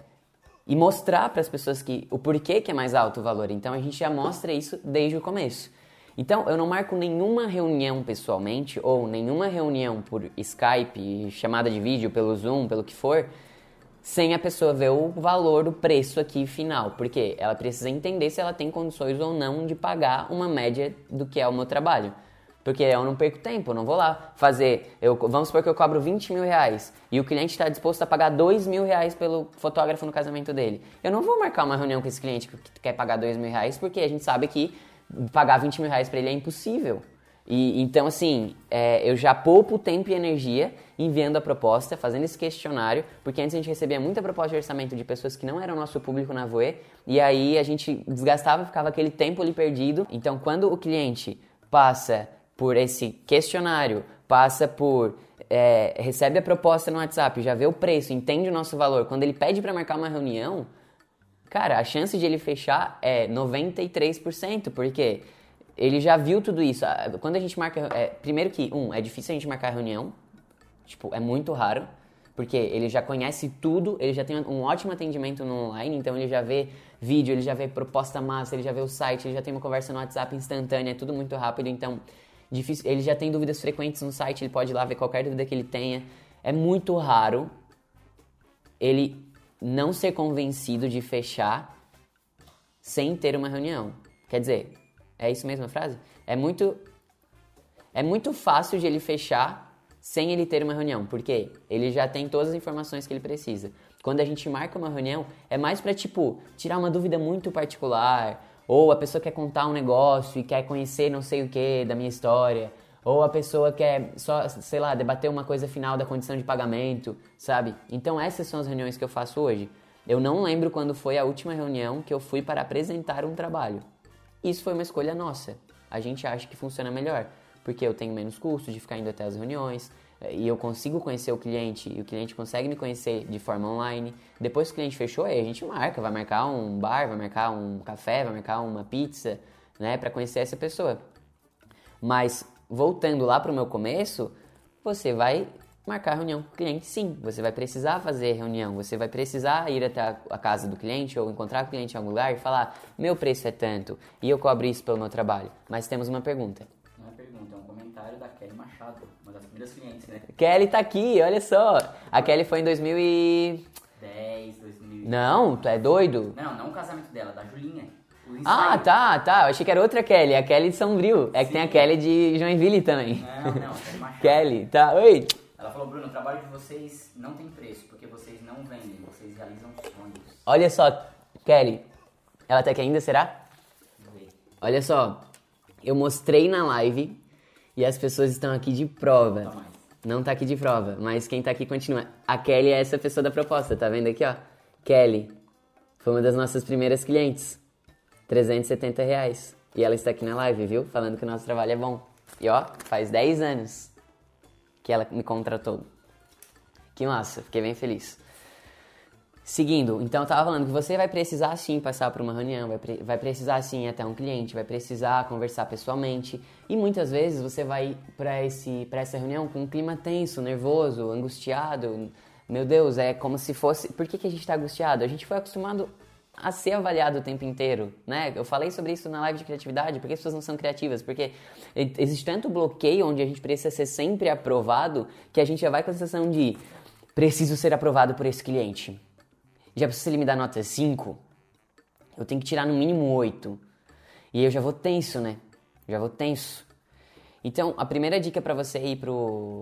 Speaker 1: e mostrar para as pessoas que o porquê que é mais alto o valor. Então a gente já mostra isso desde o começo. Então eu não marco nenhuma reunião pessoalmente ou nenhuma reunião por Skype, chamada de vídeo, pelo Zoom, pelo que for, sem a pessoa ver o valor, o preço aqui final, porque ela precisa entender se ela tem condições ou não de pagar uma média do que é o meu trabalho. Porque eu não perco tempo, eu não vou lá fazer. Eu, vamos supor que eu cobro 20 mil reais e o cliente está disposto a pagar 2 mil reais pelo fotógrafo no casamento dele. Eu não vou marcar uma reunião com esse cliente que quer pagar 2 mil reais porque a gente sabe que pagar 20 mil reais para ele é impossível. E, então, assim, é, eu já poupo tempo e energia enviando a proposta, fazendo esse questionário, porque antes a gente recebia muita proposta de orçamento de pessoas que não eram nosso público na Voe, e aí a gente desgastava, ficava aquele tempo ali perdido. Então, quando o cliente passa por esse questionário, passa por. É, recebe a proposta no WhatsApp, já vê o preço, entende o nosso valor, quando ele pede para marcar uma reunião, cara, a chance de ele fechar é 93%, porque ele já viu tudo isso. Quando a gente marca. É, primeiro que, um, é difícil a gente marcar reunião. Tipo, é muito raro. Porque ele já conhece tudo, ele já tem um ótimo atendimento no online, então ele já vê vídeo, ele já vê proposta massa, ele já vê o site, ele já tem uma conversa no WhatsApp instantânea, é tudo muito rápido, então difícil, ele já tem dúvidas frequentes no site, ele pode ir lá ver qualquer dúvida que ele tenha. É muito raro ele não ser convencido de fechar sem ter uma reunião. Quer dizer, é isso mesmo a frase? É muito é muito fácil de ele fechar sem ele ter uma reunião, porque ele já tem todas as informações que ele precisa. Quando a gente marca uma reunião, é mais para tipo tirar uma dúvida muito particular, ou a pessoa quer contar um negócio e quer conhecer não sei o que da minha história, ou a pessoa quer só, sei lá, debater uma coisa final da condição de pagamento, sabe? Então essas são as reuniões que eu faço hoje. Eu não lembro quando foi a última reunião que eu fui para apresentar um trabalho. Isso foi uma escolha nossa. A gente acha que funciona melhor, porque eu tenho menos custo de ficar indo até as reuniões, eh, e eu consigo conhecer o cliente, e o cliente consegue me conhecer de forma online. Depois que o cliente fechou, aí a gente marca, vai marcar um bar, vai marcar um café, vai marcar uma pizza, né, para conhecer essa pessoa. Mas voltando lá para o meu começo, você vai marcar reunião com o cliente, sim. Você vai precisar fazer reunião, você vai precisar ir até a casa do cliente ou encontrar o cliente em algum lugar e falar: meu preço é tanto e eu cobro isso pelo meu trabalho. Mas temos uma pergunta.
Speaker 2: Não é pergunta, é um comentário da Kelly Machado, uma das primeiras clientes, né?
Speaker 1: Kelly tá aqui, olha só. A Kelly foi em
Speaker 2: 2010, 2000.
Speaker 1: Não, tu é doido?
Speaker 2: Não, não o casamento dela, da Julinha.
Speaker 1: Ah, tá, tá. Eu achei que era outra Kelly, a Kelly de São Bril. É que Sim. tem a Kelly de Joinville também.
Speaker 2: Não, não, Kelly Machado.
Speaker 1: Kelly, tá. Oi.
Speaker 2: Ela falou, Bruno, o trabalho de vocês não tem preço, porque vocês não vendem, vocês realizam sonhos.
Speaker 1: Olha só, Kelly. Ela tá aqui ainda, será? Olha só. Eu mostrei na live e as pessoas estão aqui de prova. Não, não tá aqui de prova, mas quem tá aqui continua. A Kelly é essa pessoa da proposta, tá vendo aqui, ó? Kelly. Foi uma das nossas primeiras clientes. 370 reais. E ela está aqui na live, viu? Falando que o nosso trabalho é bom. E ó, faz 10 anos que ela me contratou. Que massa, fiquei bem feliz. Seguindo, então eu tava falando que você vai precisar sim passar por uma reunião, vai, pre vai precisar sim até um cliente, vai precisar conversar pessoalmente e muitas vezes você vai para esse para essa reunião com um clima tenso, nervoso, angustiado. Meu Deus, é como se fosse. Por que, que a gente está angustiado? A gente foi acostumado a ser avaliado o tempo inteiro, né? Eu falei sobre isso na live de criatividade, porque as pessoas não são criativas, porque existe tanto bloqueio onde a gente precisa ser sempre aprovado, que a gente já vai com a sensação de preciso ser aprovado por esse cliente. Já precisa ele me dar nota 5, eu tenho que tirar no mínimo 8. E eu já vou tenso, né? Já vou tenso. Então, a primeira dica para você ir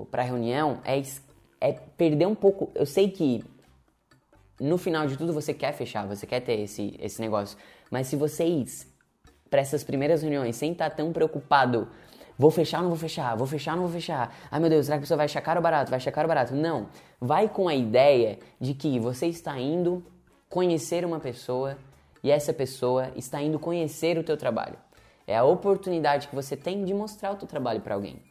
Speaker 1: para a reunião é, é perder um pouco. Eu sei que no final de tudo você quer fechar, você quer ter esse, esse negócio. Mas se você ir para essas primeiras reuniões sem estar tá tão preocupado, vou fechar ou não vou fechar, vou fechar ou não vou fechar, ai meu Deus, será que a pessoa vai achar caro ou barato, vai achar caro ou barato? Não. Vai com a ideia de que você está indo conhecer uma pessoa e essa pessoa está indo conhecer o teu trabalho. É a oportunidade que você tem de mostrar o teu trabalho para alguém.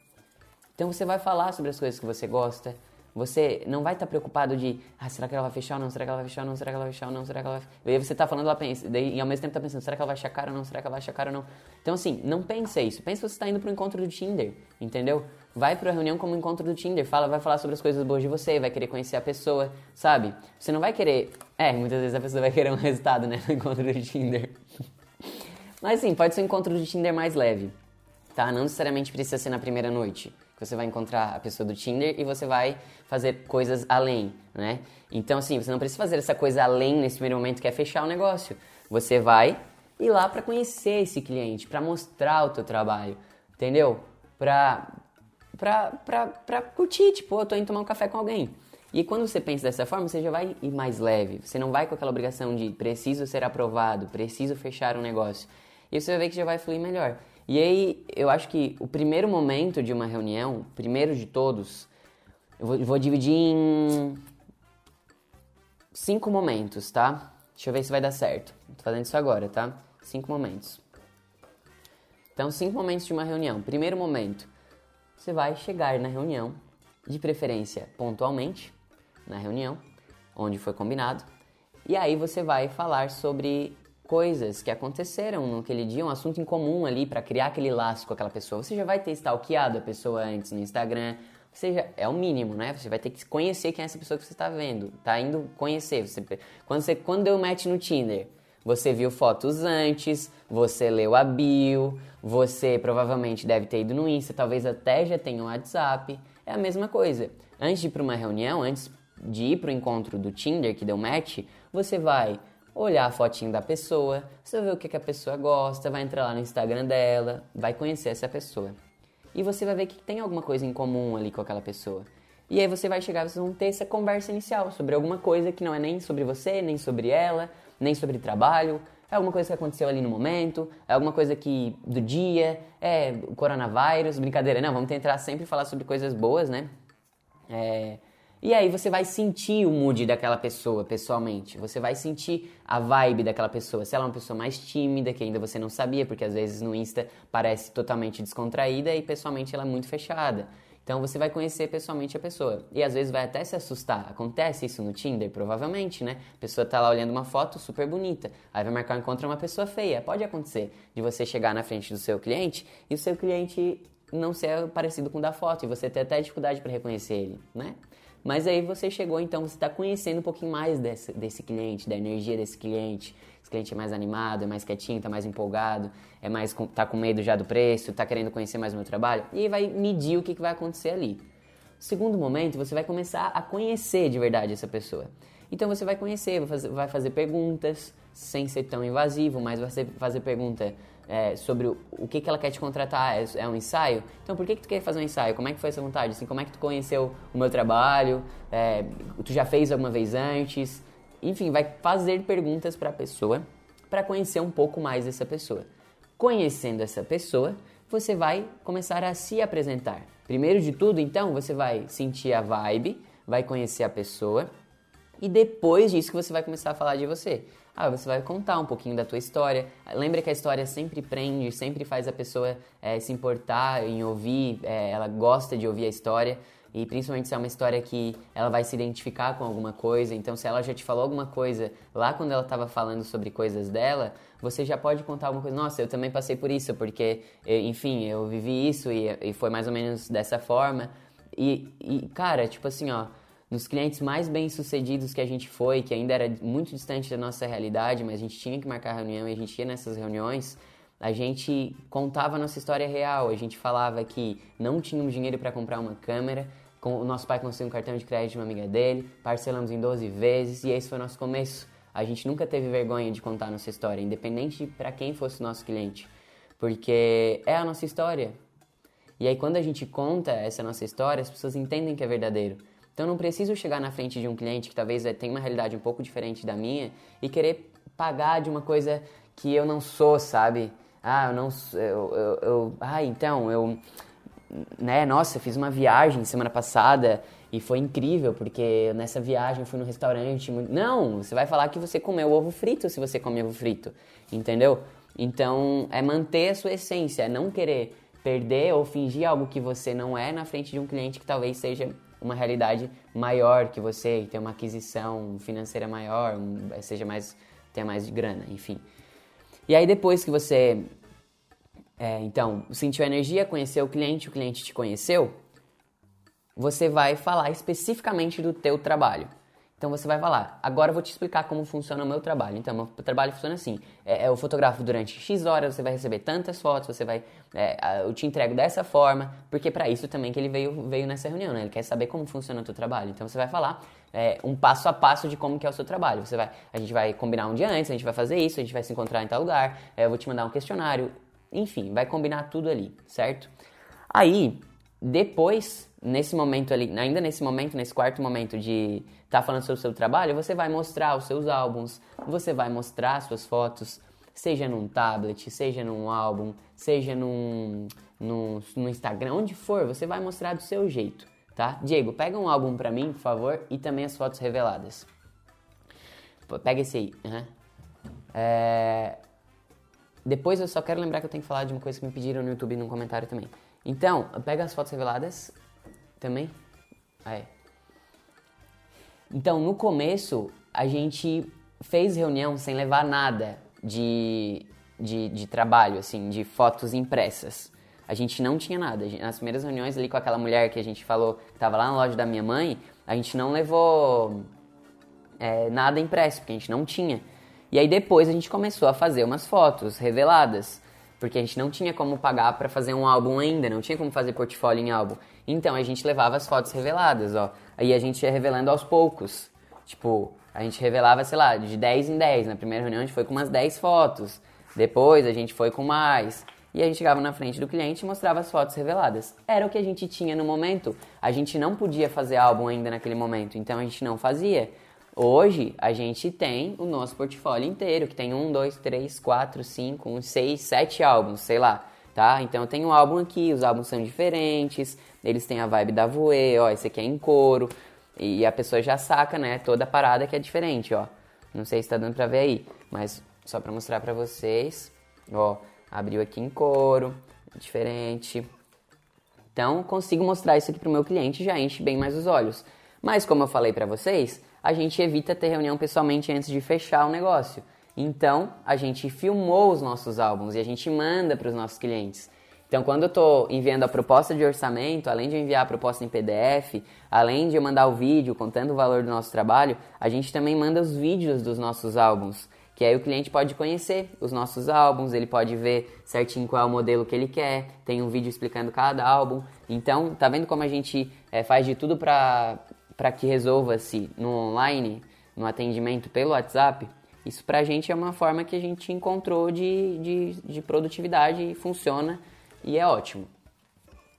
Speaker 1: Então você vai falar sobre as coisas que você gosta, você não vai estar tá preocupado de, ah, será que ela vai fechar ou não? Será que ela vai fechar ou não? Será que ela vai fechar ou não? Será que ela vai... E aí você está falando, ela pensa, daí, e ao mesmo tempo está pensando, será que ela vai achar cara ou não? Será que ela vai achar cara ou não? Então assim, não pense isso. Pense que você está indo para o encontro do Tinder, entendeu? Vai para a reunião como encontro do Tinder, fala, vai falar sobre as coisas boas de você, vai querer conhecer a pessoa, sabe? Você não vai querer... É, muitas vezes a pessoa vai querer um resultado, né, no encontro do Tinder. Mas sim, pode ser um encontro do Tinder mais leve, tá? Não necessariamente precisa ser na primeira noite. Você vai encontrar a pessoa do Tinder e você vai fazer coisas além, né? Então, assim, você não precisa fazer essa coisa além nesse primeiro momento que é fechar o negócio. Você vai ir lá para conhecer esse cliente, para mostrar o teu trabalho, entendeu? Pra, pra, pra, pra curtir, tipo, eu tô indo tomar um café com alguém. E quando você pensa dessa forma, você já vai ir mais leve. Você não vai com aquela obrigação de preciso ser aprovado, preciso fechar um negócio. E você vai ver que já vai fluir melhor. E aí, eu acho que o primeiro momento de uma reunião, primeiro de todos, eu vou, vou dividir em cinco momentos, tá? Deixa eu ver se vai dar certo. Tô fazendo isso agora, tá? Cinco momentos. Então, cinco momentos de uma reunião. Primeiro momento, você vai chegar na reunião, de preferência pontualmente, na reunião, onde foi combinado, e aí você vai falar sobre coisas que aconteceram naquele dia, um assunto em comum ali para criar aquele laço com aquela pessoa. Você já vai ter stalkeado a pessoa antes no Instagram, seja, é o mínimo, né? Você vai ter que conhecer quem é essa pessoa que você está vendo, tá indo conhecer. Você, quando você quando deu match no Tinder, você viu fotos antes, você leu a bio, você provavelmente deve ter ido no Insta, talvez até já tenha um WhatsApp. É a mesma coisa. Antes de ir para uma reunião, antes de ir para o encontro do Tinder que deu match, você vai olhar a fotinho da pessoa, você vai ver o que, que a pessoa gosta, vai entrar lá no Instagram dela, vai conhecer essa pessoa. E você vai ver que tem alguma coisa em comum ali com aquela pessoa. E aí você vai chegar, vocês vão ter essa conversa inicial sobre alguma coisa que não é nem sobre você, nem sobre ela, nem sobre trabalho, é alguma coisa que aconteceu ali no momento, é alguma coisa que do dia, é coronavírus, brincadeira, não, vamos tentar sempre falar sobre coisas boas, né? É, e aí você vai sentir o mood daquela pessoa pessoalmente. Você vai sentir a vibe daquela pessoa. Se ela é uma pessoa mais tímida, que ainda você não sabia, porque às vezes no Insta parece totalmente descontraída e pessoalmente ela é muito fechada. Então você vai conhecer pessoalmente a pessoa. E às vezes vai até se assustar. Acontece isso no Tinder, provavelmente, né? A pessoa tá lá olhando uma foto super bonita. Aí vai marcar um encontro uma pessoa feia. Pode acontecer de você chegar na frente do seu cliente e o seu cliente não ser parecido com o da foto e você ter até dificuldade para reconhecer ele, né? Mas aí você chegou, então você está conhecendo um pouquinho mais desse, desse cliente, da energia desse cliente. Esse cliente é mais animado, é mais quietinho, está mais empolgado, é mais tá com medo já do preço, está querendo conhecer mais o meu trabalho. E vai medir o que, que vai acontecer ali. Segundo momento, você vai começar a conhecer de verdade essa pessoa. Então você vai conhecer, vai fazer, vai fazer perguntas sem ser tão invasivo, mas vai fazer pergunta é, sobre o, o, que, que ela quer te contratar, é, é, um ensaio? Então por que, que tu quer fazer um ensaio? Como é que foi essa vontade? Assim, como é que tu conheceu o meu trabalho? É, tu já fez alguma vez antes? Enfim, vai fazer perguntas para a pessoa para conhecer um pouco mais dessa pessoa. Conhecendo essa pessoa, você vai começar a se apresentar. Primeiro de tudo, então, você vai sentir a vibe, vai conhecer a pessoa e depois disso que você vai começar a falar de você. Ah, você vai contar um pouquinho da tua história. Lembra que a história sempre prende, sempre faz a pessoa é, se importar em ouvir, é, ela gosta de ouvir a história. E principalmente se é uma história que ela vai se identificar com alguma coisa. Então, se ela já te falou alguma coisa lá quando ela estava falando sobre coisas dela, você já pode contar alguma coisa. Nossa, eu também passei por isso, porque, enfim, eu vivi isso e, e foi mais ou menos dessa forma. E, e, cara, tipo assim, ó, nos clientes mais bem sucedidos que a gente foi, que ainda era muito distante da nossa realidade, mas a gente tinha que marcar reunião e a gente ia nessas reuniões, a gente contava a nossa história real. A gente falava que não tínhamos dinheiro para comprar uma câmera, o nosso pai conseguiu um cartão de crédito de uma amiga dele, parcelamos em 12 vezes e esse foi o nosso começo. A gente nunca teve vergonha de contar a nossa história, independente para quem fosse o nosso cliente, porque é a nossa história. E aí quando a gente conta essa nossa história, as pessoas entendem que é verdadeiro. Então não preciso chegar na frente de um cliente que talvez eh, tenha uma realidade um pouco diferente da minha e querer pagar de uma coisa que eu não sou, sabe? Ah, eu não eu, eu, eu ah, então eu né, nossa, eu fiz uma viagem semana passada e foi incrível, porque nessa viagem eu fui no restaurante. Muito... Não, você vai falar que você comeu ovo frito se você come ovo frito, entendeu? Então é manter a sua essência, é não querer perder ou fingir algo que você não é na frente de um cliente que talvez seja uma realidade maior que você, e ter uma aquisição financeira maior, seja mais tenha mais de grana, enfim. E aí depois que você é, então sentiu a energia, conheceu o cliente, o cliente te conheceu, você vai falar especificamente do teu trabalho. Então você vai falar, agora eu vou te explicar como funciona o meu trabalho. Então, meu trabalho funciona assim: é, é, eu fotografo durante X horas, você vai receber tantas fotos, você vai. É, eu te entrego dessa forma, porque para isso também que ele veio, veio nessa reunião, né? Ele quer saber como funciona o teu trabalho. Então você vai falar é, um passo a passo de como que é o seu trabalho. Você vai, a gente vai combinar um dia antes, a gente vai fazer isso, a gente vai se encontrar em tal lugar, é, eu vou te mandar um questionário, enfim, vai combinar tudo ali, certo? Aí, depois, nesse momento ali, ainda nesse momento, nesse quarto momento de estar tá falando sobre o seu trabalho, você vai mostrar os seus álbuns, você vai mostrar suas fotos, seja num tablet, seja num álbum, seja num, num, no Instagram, onde for, você vai mostrar do seu jeito, tá? Diego, pega um álbum pra mim, por favor, e também as fotos reveladas. Pega esse aí. Uhum. É... Depois eu só quero lembrar que eu tenho que falar de uma coisa que me pediram no YouTube no comentário também. Então, pega as fotos reveladas também. Aí. Então, no começo, a gente fez reunião sem levar nada de, de, de trabalho, assim, de fotos impressas. A gente não tinha nada. Nas primeiras reuniões ali com aquela mulher que a gente falou que estava lá na loja da minha mãe, a gente não levou é, nada impresso, porque a gente não tinha. E aí depois a gente começou a fazer umas fotos reveladas porque a gente não tinha como pagar para fazer um álbum ainda, não tinha como fazer portfólio em álbum. Então a gente levava as fotos reveladas, ó. Aí a gente ia revelando aos poucos. Tipo, a gente revelava, sei lá, de 10 em 10. Na primeira reunião a gente foi com umas 10 fotos. Depois a gente foi com mais. E a gente chegava na frente do cliente e mostrava as fotos reveladas. Era o que a gente tinha no momento. A gente não podia fazer álbum ainda naquele momento, então a gente não fazia. Hoje a gente tem o nosso portfólio inteiro, que tem um, dois, três, quatro, cinco, um, seis, sete álbuns, sei lá, tá? Então eu tenho um álbum aqui, os álbuns são diferentes, eles têm a vibe da Voe, ó, esse aqui é em couro, e a pessoa já saca, né, toda a parada que é diferente, ó. Não sei se tá dando pra ver aí, mas só pra mostrar pra vocês, ó, abriu aqui em couro, diferente. Então consigo mostrar isso aqui pro meu cliente, já enche bem mais os olhos. Mas como eu falei pra vocês, a gente evita ter reunião pessoalmente antes de fechar o negócio. Então, a gente filmou os nossos álbuns e a gente manda para os nossos clientes. Então, quando eu estou enviando a proposta de orçamento, além de enviar a proposta em PDF, além de eu mandar o vídeo contando o valor do nosso trabalho, a gente também manda os vídeos dos nossos álbuns, que aí o cliente pode conhecer os nossos álbuns, ele pode ver certinho qual é o modelo que ele quer, tem um vídeo explicando cada álbum. Então, tá vendo como a gente é, faz de tudo para para que resolva-se no online, no atendimento pelo WhatsApp, isso para a gente é uma forma que a gente encontrou de, de, de produtividade e funciona e é ótimo.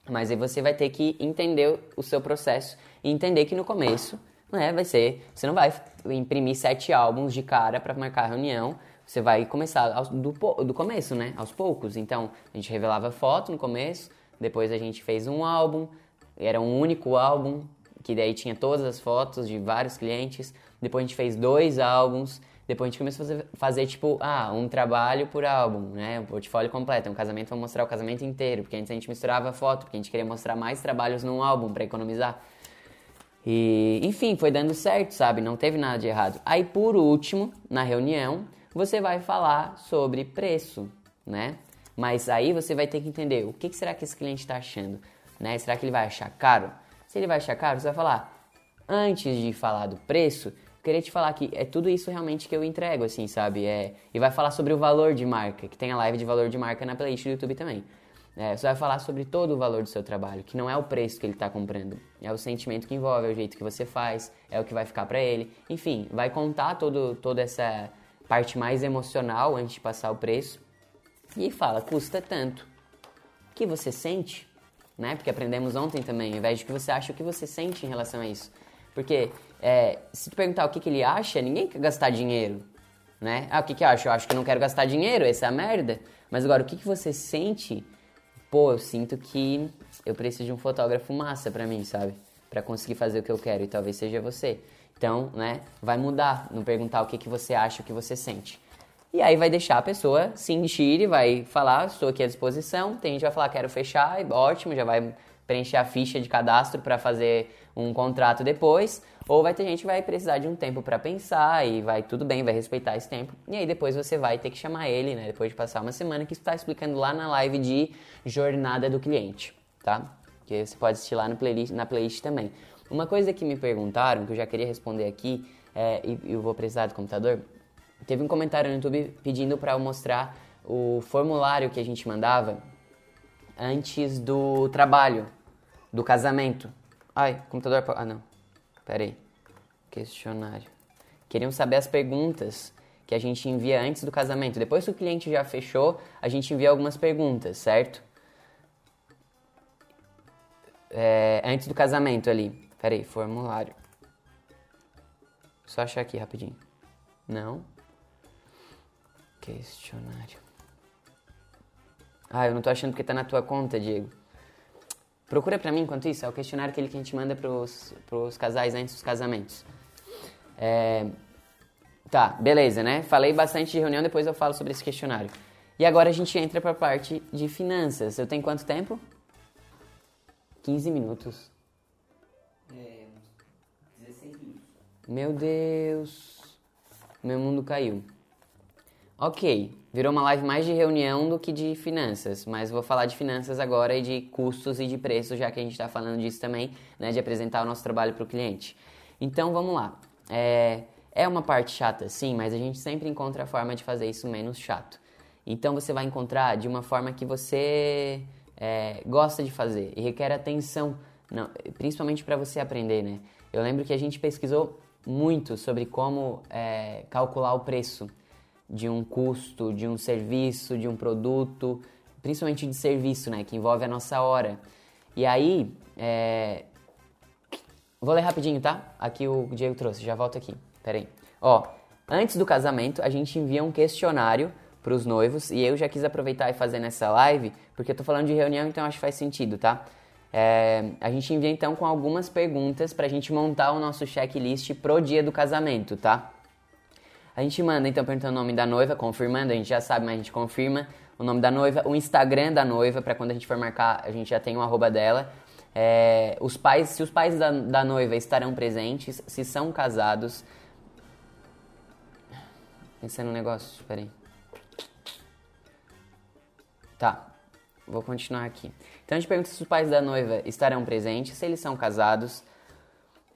Speaker 1: Mas aí você vai ter que entender o seu processo e entender que no começo, né, vai ser, você não vai imprimir sete álbuns de cara para marcar a reunião, você vai começar do, do começo, né, aos poucos. Então, a gente revelava foto no começo, depois a gente fez um álbum, era um único álbum, que daí tinha todas as fotos de vários clientes. Depois a gente fez dois álbuns. Depois a gente começou a fazer, fazer tipo, ah, um trabalho por álbum, né? Um portfólio completo. Um casamento, vamos mostrar o casamento inteiro. Porque antes a gente misturava foto, porque a gente queria mostrar mais trabalhos num álbum para economizar. E, enfim, foi dando certo, sabe? Não teve nada de errado. Aí, por último, na reunião, você vai falar sobre preço, né? Mas aí você vai ter que entender o que, que será que esse cliente está achando, né? Será que ele vai achar caro? Se ele vai achar caro, você vai falar, antes de falar do preço, queria te falar que é tudo isso realmente que eu entrego, assim, sabe? É, e vai falar sobre o valor de marca, que tem a live de valor de marca na playlist do YouTube também. É, você vai falar sobre todo o valor do seu trabalho, que não é o preço que ele está comprando, é o sentimento que envolve, é o jeito que você faz, é o que vai ficar para ele. Enfim, vai contar todo, toda essa parte mais emocional antes de passar o preço. E fala, custa tanto. O que você sente? né? Porque aprendemos ontem também, ao invés de que você acha o que você sente em relação a isso. Porque é, se tu perguntar o que, que ele acha, ninguém quer gastar dinheiro, né? Ah, o que que eu acho? Eu acho que não quero gastar dinheiro, essa é a merda. Mas agora, o que, que você sente? Pô, eu sinto que eu preciso de um fotógrafo massa pra mim, sabe? Pra conseguir fazer o que eu quero e talvez seja você. Então, né, vai mudar, não perguntar o que, que você acha, o que você sente. E aí vai deixar a pessoa se encher vai falar, estou aqui à disposição. Tem gente que vai falar, quero fechar, ótimo, já vai preencher a ficha de cadastro para fazer um contrato depois. Ou vai ter gente que vai precisar de um tempo para pensar e vai tudo bem, vai respeitar esse tempo. E aí depois você vai ter que chamar ele, né? Depois de passar uma semana que está explicando lá na live de jornada do cliente, tá? Que você pode assistir lá no playlist, na playlist também. Uma coisa que me perguntaram, que eu já queria responder aqui, é, e eu vou precisar do computador, teve um comentário no YouTube pedindo para eu mostrar o formulário que a gente mandava antes do trabalho, do casamento. Ai, computador. Ah, não. Pera aí. Questionário. Queriam saber as perguntas que a gente envia antes do casamento. Depois que o cliente já fechou, a gente envia algumas perguntas, certo? É, antes do casamento ali. Pera aí, formulário. Só achar aqui rapidinho. Não. Questionário. Ah, eu não tô achando porque tá na tua conta, Diego. Procura pra mim enquanto isso, é o questionário que a gente manda pros, pros casais antes dos casamentos. É... Tá, beleza, né? Falei bastante de reunião, depois eu falo sobre esse questionário. E agora a gente entra pra parte de finanças. Eu tenho quanto tempo? 15 minutos.
Speaker 2: É, uns 16 minutos.
Speaker 1: Meu Deus. Meu mundo caiu. Ok, virou uma live mais de reunião do que de finanças, mas vou falar de finanças agora e de custos e de preços, já que a gente está falando disso também, né, de apresentar o nosso trabalho para o cliente. Então vamos lá. É, é uma parte chata, sim, mas a gente sempre encontra a forma de fazer isso menos chato. Então você vai encontrar de uma forma que você é, gosta de fazer e requer atenção, não, principalmente para você aprender, né? Eu lembro que a gente pesquisou muito sobre como é, calcular o preço de um custo, de um serviço, de um produto, principalmente de serviço, né, que envolve a nossa hora. E aí, é... vou ler rapidinho, tá? Aqui o Diego trouxe, já volto aqui. Pera aí. Ó, antes do casamento, a gente envia um questionário para os noivos e eu já quis aproveitar e fazer nessa live, porque eu tô falando de reunião, então acho que faz sentido, tá? É, a gente envia então com algumas perguntas para a gente montar o nosso checklist pro dia do casamento, tá? A gente manda então perguntando o nome da noiva, confirmando, a gente já sabe, mas a gente confirma o nome da noiva, o Instagram da noiva, para quando a gente for marcar, a gente já tem o arroba dela. É, os pais, se os pais da, da noiva estarão presentes, se são casados. Pensando no negócio, peraí. Tá, vou continuar aqui. Então a gente pergunta se os pais da noiva estarão presentes, se eles são casados,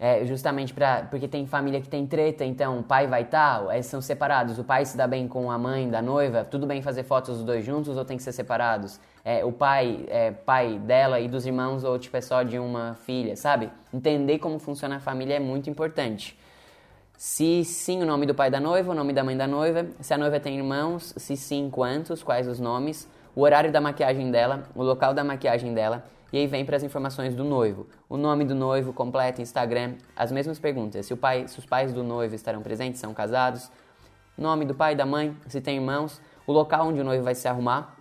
Speaker 1: é, justamente pra, porque tem família que tem treta, então o pai vai estar, tá, são separados. O pai se dá bem com a mãe da noiva, tudo bem fazer fotos dos dois juntos ou tem que ser separados? É, o pai é pai dela e dos irmãos ou tipo é só de uma filha, sabe? Entender como funciona a família é muito importante. Se sim, o nome do pai da noiva, o nome da mãe da noiva, se a noiva tem irmãos, se sim, quantos, quais os nomes, o horário da maquiagem dela, o local da maquiagem dela, e aí vem para as informações do noivo. O nome do noivo, completo, Instagram, as mesmas perguntas. Se, o pai, se os pais do noivo estarão presentes, são casados. Nome do pai, da mãe, se tem irmãos. O local onde o noivo vai se arrumar.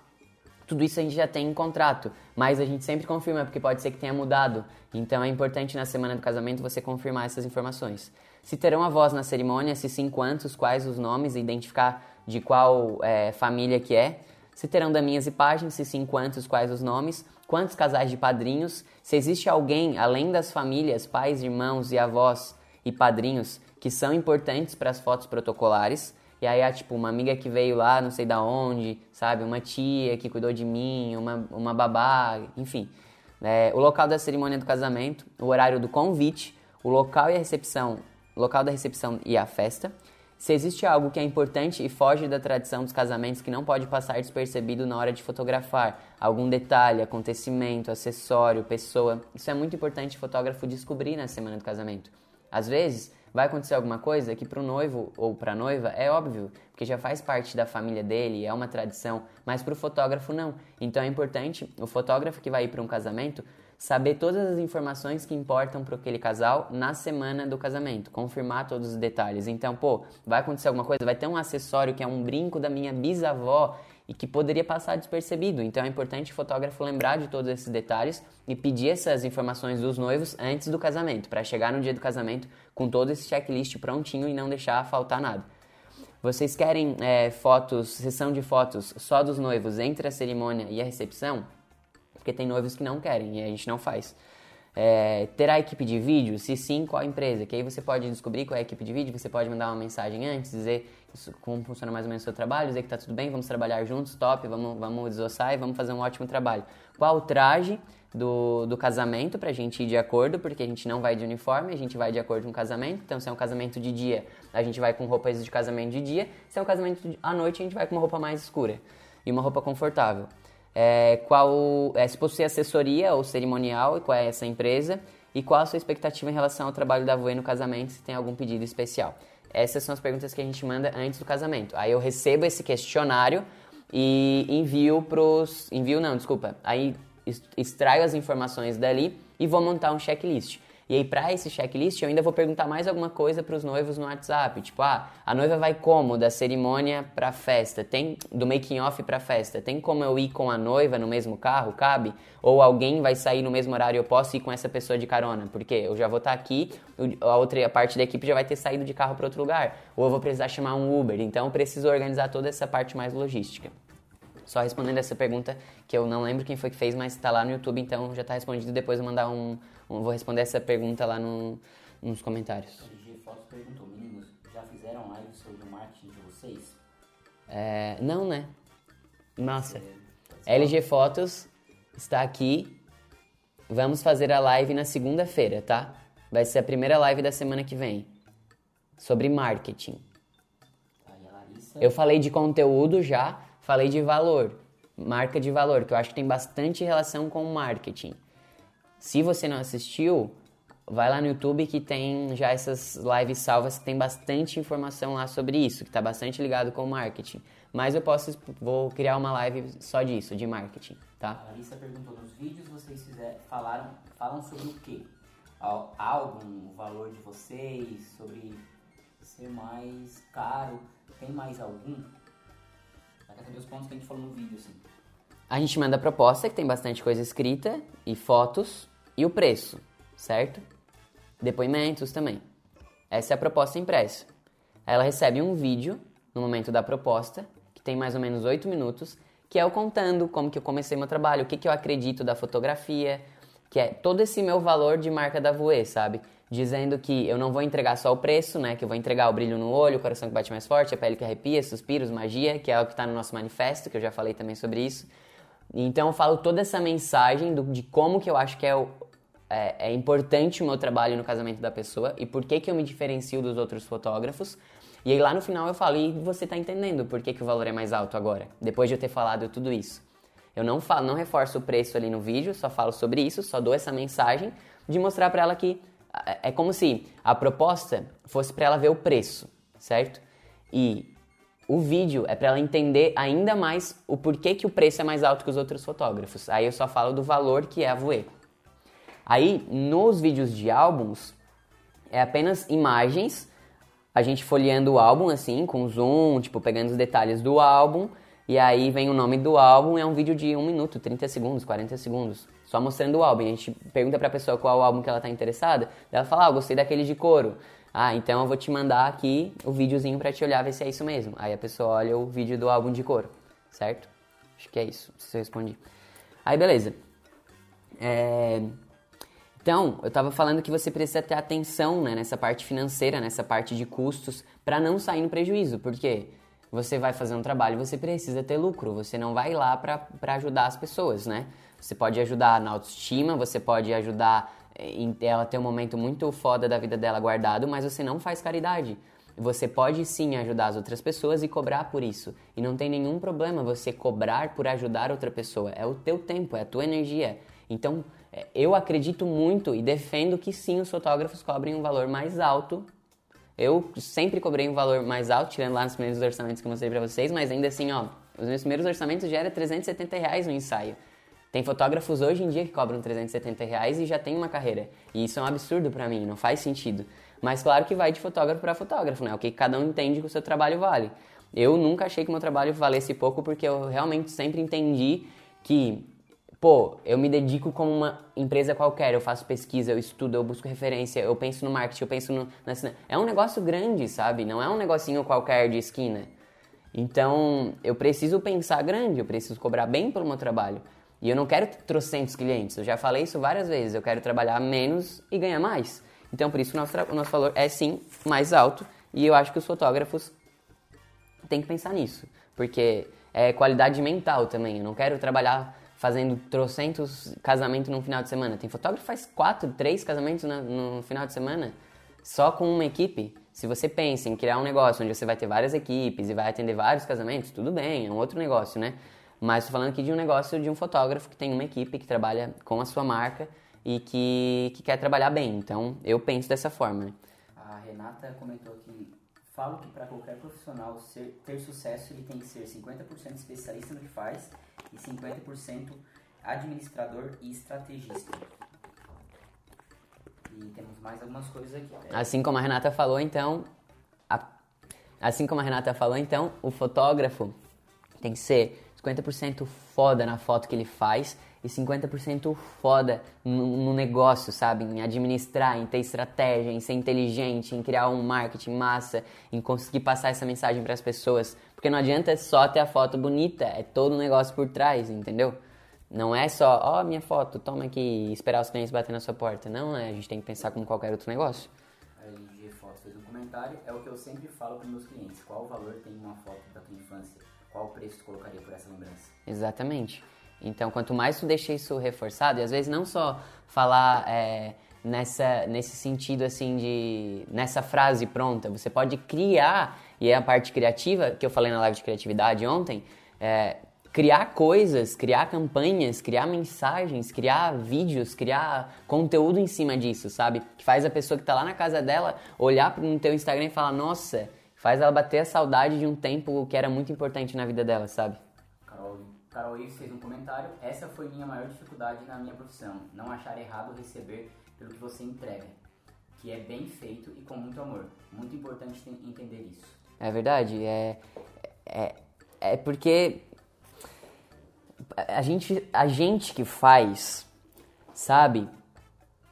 Speaker 1: Tudo isso a gente já tem em contrato, mas a gente sempre confirma, porque pode ser que tenha mudado. Então é importante na semana do casamento você confirmar essas informações. Se terão avós na cerimônia, se sim, quantos, quais os nomes, identificar de qual é, família que é. Se terão daminhas e páginas, se sim, quantos, quais os nomes quantos casais de padrinhos, se existe alguém além das famílias, pais, irmãos e avós e padrinhos que são importantes para as fotos protocolares. E aí há tipo uma amiga que veio lá, não sei da onde, sabe? Uma tia que cuidou de mim, uma, uma babá, enfim. É, o local da cerimônia do casamento, o horário do convite, o local e a recepção, local da recepção e a festa, se existe algo que é importante e foge da tradição dos casamentos que não pode passar despercebido na hora de fotografar, algum detalhe, acontecimento, acessório, pessoa, isso é muito importante o fotógrafo descobrir na semana do casamento. Às vezes, vai acontecer alguma coisa que para o noivo ou para a noiva é óbvio, porque já faz parte da família dele, é uma tradição, mas para o fotógrafo não. Então é importante o fotógrafo que vai ir para um casamento saber todas as informações que importam para aquele casal na semana do casamento, confirmar todos os detalhes. Então, pô, vai acontecer alguma coisa, vai ter um acessório que é um brinco da minha bisavó e que poderia passar despercebido. Então é importante o fotógrafo lembrar de todos esses detalhes e pedir essas informações dos noivos antes do casamento, para chegar no dia do casamento com todo esse checklist prontinho e não deixar faltar nada. Vocês querem é, fotos, sessão de fotos só dos noivos entre a cerimônia e a recepção? Porque tem noivos que não querem e a gente não faz. É, terá equipe de vídeo? Se sim, qual empresa? Que aí você pode descobrir qual é a equipe de vídeo, você pode mandar uma mensagem antes, dizer como funciona mais ou menos o seu trabalho, dizer que tá tudo bem, vamos trabalhar juntos, top, vamos, vamos desossar e vamos fazer um ótimo trabalho. Qual traje? do, do casamento pra gente ir de acordo, porque a gente não vai de uniforme, a gente vai de acordo com o casamento. Então, se é um casamento de dia, a gente vai com roupas de casamento de dia. Se é um casamento à noite, a gente vai com uma roupa mais escura e uma roupa confortável. É, qual, é, se possui assessoria ou cerimonial e qual é essa empresa e qual a sua expectativa em relação ao trabalho da Voe no casamento, se tem algum pedido especial. Essas são as perguntas que a gente manda antes do casamento. Aí eu recebo esse questionário e envio pros. Envio não, desculpa. Aí extraio as informações dali e vou montar um checklist. E aí, para esse checklist, eu ainda vou perguntar mais alguma coisa para os noivos no WhatsApp. Tipo, ah, a noiva vai como? Da cerimônia para festa? Tem do making off para festa? Tem como eu ir com a noiva no mesmo carro? Cabe? Ou alguém vai sair no mesmo horário? Eu posso ir com essa pessoa de carona? Porque eu já vou estar tá aqui, a outra parte da equipe já vai ter saído de carro para outro lugar. Ou eu vou precisar chamar um Uber. Então, eu preciso organizar toda essa parte mais logística. Só respondendo essa pergunta, que eu não lembro quem foi que fez, mas está lá no YouTube, então já está respondido. Depois eu mandar um, Vou responder essa pergunta lá no, nos comentários.
Speaker 2: LG Fotos perguntou, meninos, já fizeram live sobre o marketing de vocês?
Speaker 1: É, não, né? Nossa. LG Fotos está aqui. Vamos fazer a live na segunda-feira, tá? Vai ser a primeira live da semana que vem. Sobre marketing. Eu falei de conteúdo já, Falei de valor, marca de valor, que eu acho que tem bastante relação com marketing. Se você não assistiu, vai lá no YouTube que tem já essas lives salvas que tem bastante informação lá sobre isso, que está bastante ligado com marketing. Mas eu posso, vou criar uma live só disso, de marketing, tá?
Speaker 2: A Larissa perguntou, nos vídeos vocês fizer, falaram, falam sobre o quê? Álbum, o valor de vocês, sobre ser mais caro, tem mais algum? Cadê os pontos que a gente falou no vídeo, assim?
Speaker 1: A gente manda proposta, que tem bastante coisa escrita, e fotos, e o preço, certo? Depoimentos também. Essa é a proposta impressa. Ela recebe um vídeo no momento da proposta, que tem mais ou menos 8 minutos, que é eu contando como que eu comecei meu trabalho, o que, que eu acredito da fotografia, que é todo esse meu valor de marca da Voe, sabe? dizendo que eu não vou entregar só o preço, né? Que eu vou entregar o brilho no olho, o coração que bate mais forte, a pele que arrepia, suspiros, magia, que é o que está no nosso manifesto, que eu já falei também sobre isso. Então eu falo toda essa mensagem do, de como que eu acho que é, o, é, é, importante o meu trabalho no casamento da pessoa e por que, que eu me diferencio dos outros fotógrafos. E aí lá no final eu falo, e você está entendendo por que, que o valor é mais alto agora, depois de eu ter falado tudo isso. Eu não falo, não reforço o preço ali no vídeo, só falo sobre isso, só dou essa mensagem de mostrar para ela que é, é como se a proposta fosse para ela ver o preço, certo? E o vídeo é para ela entender ainda mais o porquê que o preço é mais alto que os outros fotógrafos. Aí eu só falo do valor que é a Voe. Aí nos vídeos de álbuns é apenas imagens, a gente folheando o álbum assim, com zoom, tipo pegando os detalhes do álbum, e aí vem o nome do álbum, é um vídeo de 1 minuto, 30 segundos, 40 segundos só mostrando o álbum. A gente pergunta pra pessoa qual o álbum que ela tá interessada, ela fala, ah, gostei daquele de couro. Ah, então eu vou te mandar aqui o videozinho para te olhar ver se é isso mesmo. Aí a pessoa olha o vídeo do álbum de couro, certo? Acho que é isso, se eu respondi. Aí beleza. É... Então, eu estava falando que você precisa ter atenção né, nessa parte financeira, nessa parte de custos, para não sair no prejuízo, porque você vai fazer um trabalho, você precisa ter lucro, você não vai lá para ajudar as pessoas, né? Você pode ajudar na autoestima, você pode ajudar ela ter um momento muito foda da vida dela guardado, mas você não faz caridade. Você pode sim ajudar as outras pessoas e cobrar por isso. E não tem nenhum problema você cobrar por ajudar outra pessoa. É o teu tempo, é a tua energia. Então, eh, eu acredito muito e defendo que sim, os fotógrafos cobrem um valor mais alto. Eu sempre cobrei um valor mais alto, tirando lá nos primeiros orçamentos que eu mostrei pra vocês, mas ainda assim, ó, os meus primeiros orçamentos já era 370 reais no ensaio. Tem fotógrafos hoje em dia que cobram 370 reais e já tem uma carreira. E isso é um absurdo para mim, não faz sentido. Mas claro que vai de fotógrafo para fotógrafo, né? O que cada um entende que o seu trabalho vale. Eu nunca achei que meu trabalho valesse pouco porque eu realmente sempre entendi que, pô, eu me dedico como uma empresa qualquer, eu faço pesquisa, eu estudo, eu busco referência, eu penso no marketing, eu penso no. Na, é um negócio grande, sabe? Não é um negocinho qualquer de esquina. Então, eu preciso pensar grande, eu preciso cobrar bem pelo meu trabalho. E eu não quero trocentos clientes, eu já falei isso várias vezes, eu quero trabalhar menos e ganhar mais. Então, por isso, o nosso, o nosso valor é sim mais alto e eu acho que os fotógrafos têm que pensar nisso, porque é qualidade mental também. Eu não quero trabalhar fazendo trocentos casamentos num final de semana. Tem fotógrafo que faz quatro, três casamentos no, no final de semana só com uma equipe. Se você pensa em criar um negócio onde você vai ter várias equipes e vai atender vários casamentos, tudo bem, é um outro negócio, né? Mas estou falando aqui de um negócio de um fotógrafo que tem uma equipe que trabalha com a sua marca e que, que quer trabalhar bem. Então, eu penso dessa forma. Né?
Speaker 2: A Renata comentou que falo que para qualquer profissional ser, ter sucesso, ele tem que ser 50% especialista no que faz e 50% administrador e estrategista. E temos mais algumas coisas aqui.
Speaker 1: Assim como a Renata falou, então, a, assim como a Renata falou, então, o fotógrafo tem que ser 50% foda na foto que ele faz e 50% foda no, no, negócio, sabe? Em administrar, em ter estratégia, em ser inteligente, em criar um marketing massa, em conseguir passar essa mensagem para as pessoas. Porque não adianta só ter a foto bonita, é todo o negócio por trás, entendeu? Não é só, ó, oh, minha foto, toma aqui e esperar os clientes bater na sua porta. Não, é, a gente tem que pensar como qualquer outro negócio.
Speaker 2: A LG Fotos fez um comentário, é o que eu sempre falo para meus clientes. Qual o valor tem uma foto da tua infância? Qual preço tu colocaria por essa lembrança?
Speaker 1: Exatamente. Então, quanto mais tu deixa isso reforçado, e às vezes não só falar é, nessa, nesse sentido assim de. nessa frase pronta, você pode criar, e é a parte criativa que eu falei na live de criatividade ontem, é, criar coisas, criar campanhas, criar mensagens, criar vídeos, criar conteúdo em cima disso, sabe? Que faz a pessoa que tá lá na casa dela olhar no teu Instagram e falar, nossa, faz ela bater a saudade de um tempo que era muito importante na vida dela, sabe?
Speaker 2: Carol Ives fez um comentário. Essa foi minha maior dificuldade na minha profissão. Não achar errado receber pelo que você entrega. Que é bem feito e com muito amor. Muito importante entender isso.
Speaker 1: É verdade. É, é, é porque a gente, a gente que faz, sabe?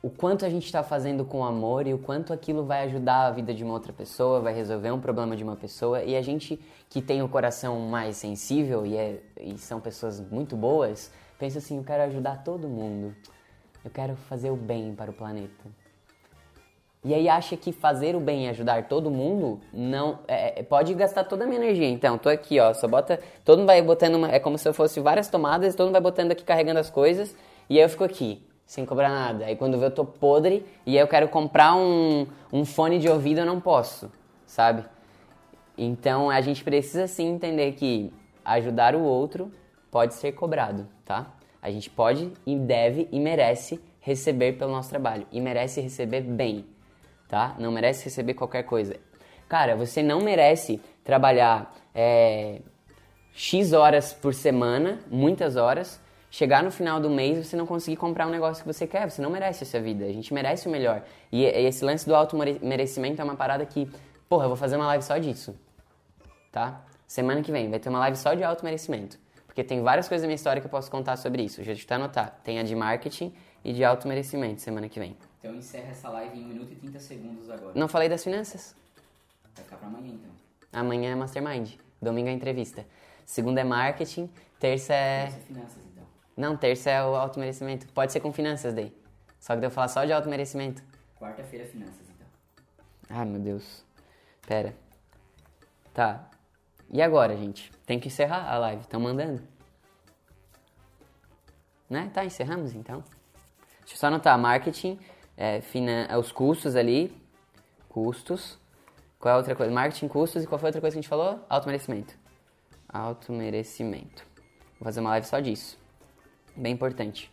Speaker 1: O quanto a gente está fazendo com amor e o quanto aquilo vai ajudar a vida de uma outra pessoa, vai resolver um problema de uma pessoa. E a gente que tem o coração mais sensível e, é, e são pessoas muito boas, pensa assim: eu quero ajudar todo mundo, eu quero fazer o bem para o planeta. E aí acha que fazer o bem e ajudar todo mundo não é, é pode gastar toda a minha energia. Então, tô aqui, ó, só bota, todo mundo vai botando uma, é como se eu fosse várias tomadas, todo mundo vai botando aqui carregando as coisas, e aí eu fico aqui sem cobrar nada. Aí quando vê eu tô podre e aí eu quero comprar um, um fone de ouvido, eu não posso, sabe? Então a gente precisa sim entender que ajudar o outro pode ser cobrado, tá? A gente pode e deve e merece receber pelo nosso trabalho e merece receber bem, tá? Não merece receber qualquer coisa. Cara, você não merece trabalhar é, X horas por semana, muitas horas, chegar no final do mês você não conseguir comprar um negócio que você quer, você não merece essa vida. A gente merece o melhor. E esse lance do auto merecimento é uma parada que, porra, eu vou fazer uma live só disso. Tá? Semana que vem vai ter uma live só de auto merecimento. Porque tem várias coisas da minha história que eu posso contar sobre isso. Já está anotar. Tem a de marketing e de auto merecimento semana que vem.
Speaker 2: Então encerra essa live em 1 minuto e 30 segundos agora.
Speaker 1: Não falei das finanças?
Speaker 2: Vai ficar pra amanhã então.
Speaker 1: Amanhã é mastermind. Domingo é entrevista. Segunda é marketing. Terça é.
Speaker 2: Terça é finanças.
Speaker 1: Não, terça é o alto merecimento. Pode ser com finanças daí. Só que eu falar só de alto merecimento.
Speaker 2: Quarta-feira finanças, então.
Speaker 1: Ai, meu Deus. Pera. Tá. E agora, gente? Tem que encerrar a live. Estão mandando? Né? Tá, encerramos então. Deixa eu só anotar. Marketing, é, finan... É, os custos ali. Custos. Qual é a outra coisa? Marketing, custos. E qual foi a outra coisa que a gente falou? Alto merecimento. Alto merecimento. Vou fazer uma live só disso. Bem importante.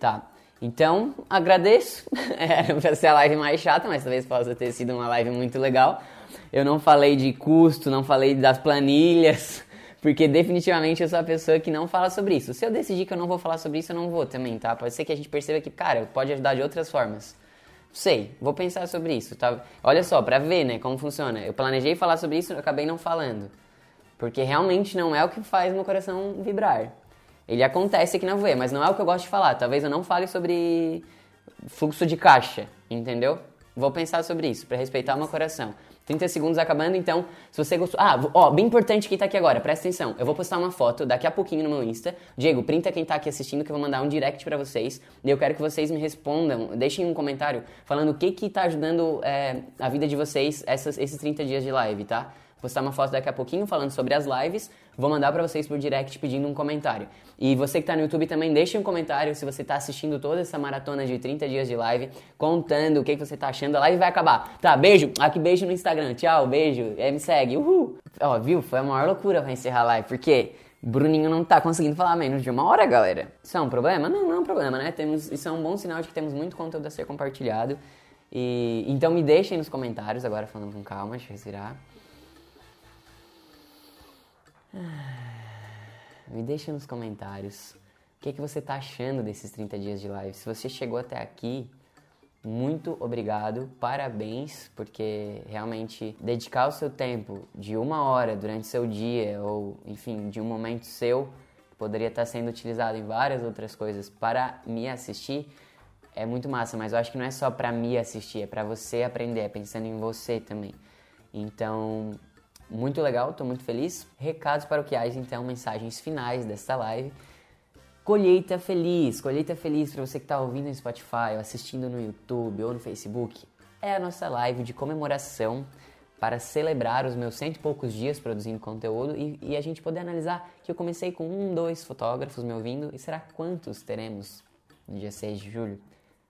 Speaker 1: Tá. Então, agradeço. Era pra ser a live mais chata, mas talvez possa ter sido uma live muito legal. Eu não falei de custo, não falei das planilhas, porque definitivamente eu sou a pessoa que não fala sobre isso. Se eu decidir que eu não vou falar sobre isso, eu não vou também, tá? Pode ser que a gente perceba que, cara, pode ajudar de outras formas. Sei, vou pensar sobre isso, tá? Olha só, pra ver, né, como funciona. Eu planejei falar sobre isso, eu acabei não falando. Porque realmente não é o que faz meu coração vibrar. Ele acontece aqui na voe, mas não é o que eu gosto de falar. Talvez eu não fale sobre fluxo de caixa, entendeu? Vou pensar sobre isso, para respeitar o meu coração. 30 segundos acabando, então, se você gostou. Ah, ó, bem importante quem tá aqui agora, presta atenção. Eu vou postar uma foto daqui a pouquinho no meu Insta. Diego, printa quem tá aqui assistindo, que eu vou mandar um direct para vocês. E eu quero que vocês me respondam, deixem um comentário falando o que que tá ajudando é, a vida de vocês essas, esses 30 dias de live, tá? Postar uma foto daqui a pouquinho falando sobre as lives. Vou mandar para vocês por direct pedindo um comentário. E você que tá no YouTube também deixe um comentário se você tá assistindo toda essa maratona de 30 dias de live, contando o que, que você tá achando. A live vai acabar. Tá, beijo. Aqui beijo no Instagram. Tchau, beijo. É, me segue. Uhul. Ó, viu? Foi a maior loucura pra encerrar a live. Porque Bruninho não tá conseguindo falar menos de uma hora, galera. Isso é um problema? Não, não é um problema, né? Temos, isso é um bom sinal de que temos muito conteúdo a ser compartilhado. E, então me deixem nos comentários, agora falando com calma, deixa eu respirar. Me deixa nos comentários o que, é que você tá achando desses 30 dias de live. Se você chegou até aqui, muito obrigado, parabéns, porque realmente dedicar o seu tempo de uma hora durante seu dia, ou enfim, de um momento seu, que poderia estar sendo utilizado em várias outras coisas para me assistir, é muito massa, mas eu acho que não é só para me assistir, é para você aprender, é pensando em você também. Então, muito legal, estou muito feliz. Recados paroquiais, então, mensagens finais desta live. Colheita Feliz, Colheita Feliz para você que está ouvindo no Spotify, ou assistindo no YouTube ou no Facebook, é a nossa live de comemoração para celebrar os meus cento e poucos dias produzindo conteúdo e, e, a gente poder analisar que eu comecei com um, dois fotógrafos me ouvindo e será quantos teremos no dia 6 de julho?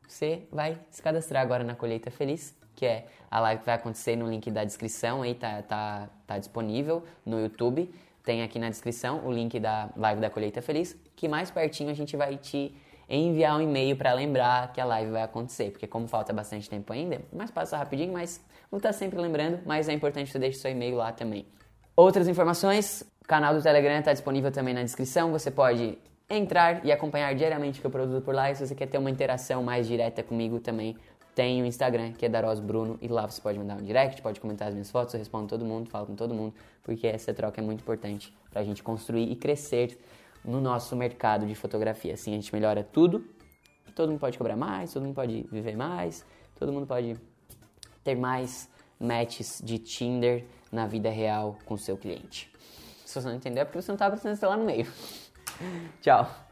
Speaker 1: Você vai se cadastrar agora na Colheita Feliz, que é a live que vai acontecer no link da descrição, aí tá, tá, tá disponível no YouTube tem aqui na descrição o link da live da Colheita Feliz, que mais pertinho a gente vai te enviar um e-mail para lembrar que a live vai acontecer, porque como falta bastante tempo ainda, mas passa rapidinho, mas vou estar sempre lembrando, mas é importante que você deixe seu e-mail lá também. Outras informações, o canal do Telegram está disponível também na descrição, você pode entrar e acompanhar diariamente o que eu produzo por lá, e se você quer ter uma interação mais direta comigo também, tem o Instagram, que é Daros Bruno, e lá você pode mandar um direct, pode comentar as minhas fotos, eu respondo todo mundo, falo com todo mundo, porque essa troca é muito importante para a gente construir e crescer no nosso mercado de fotografia. Assim a gente melhora tudo, todo mundo pode cobrar mais, todo mundo pode viver mais, todo mundo pode ter mais matches de Tinder na vida real com o seu cliente. Se você não entendeu, é porque você não estava prestando lá no meio. Tchau!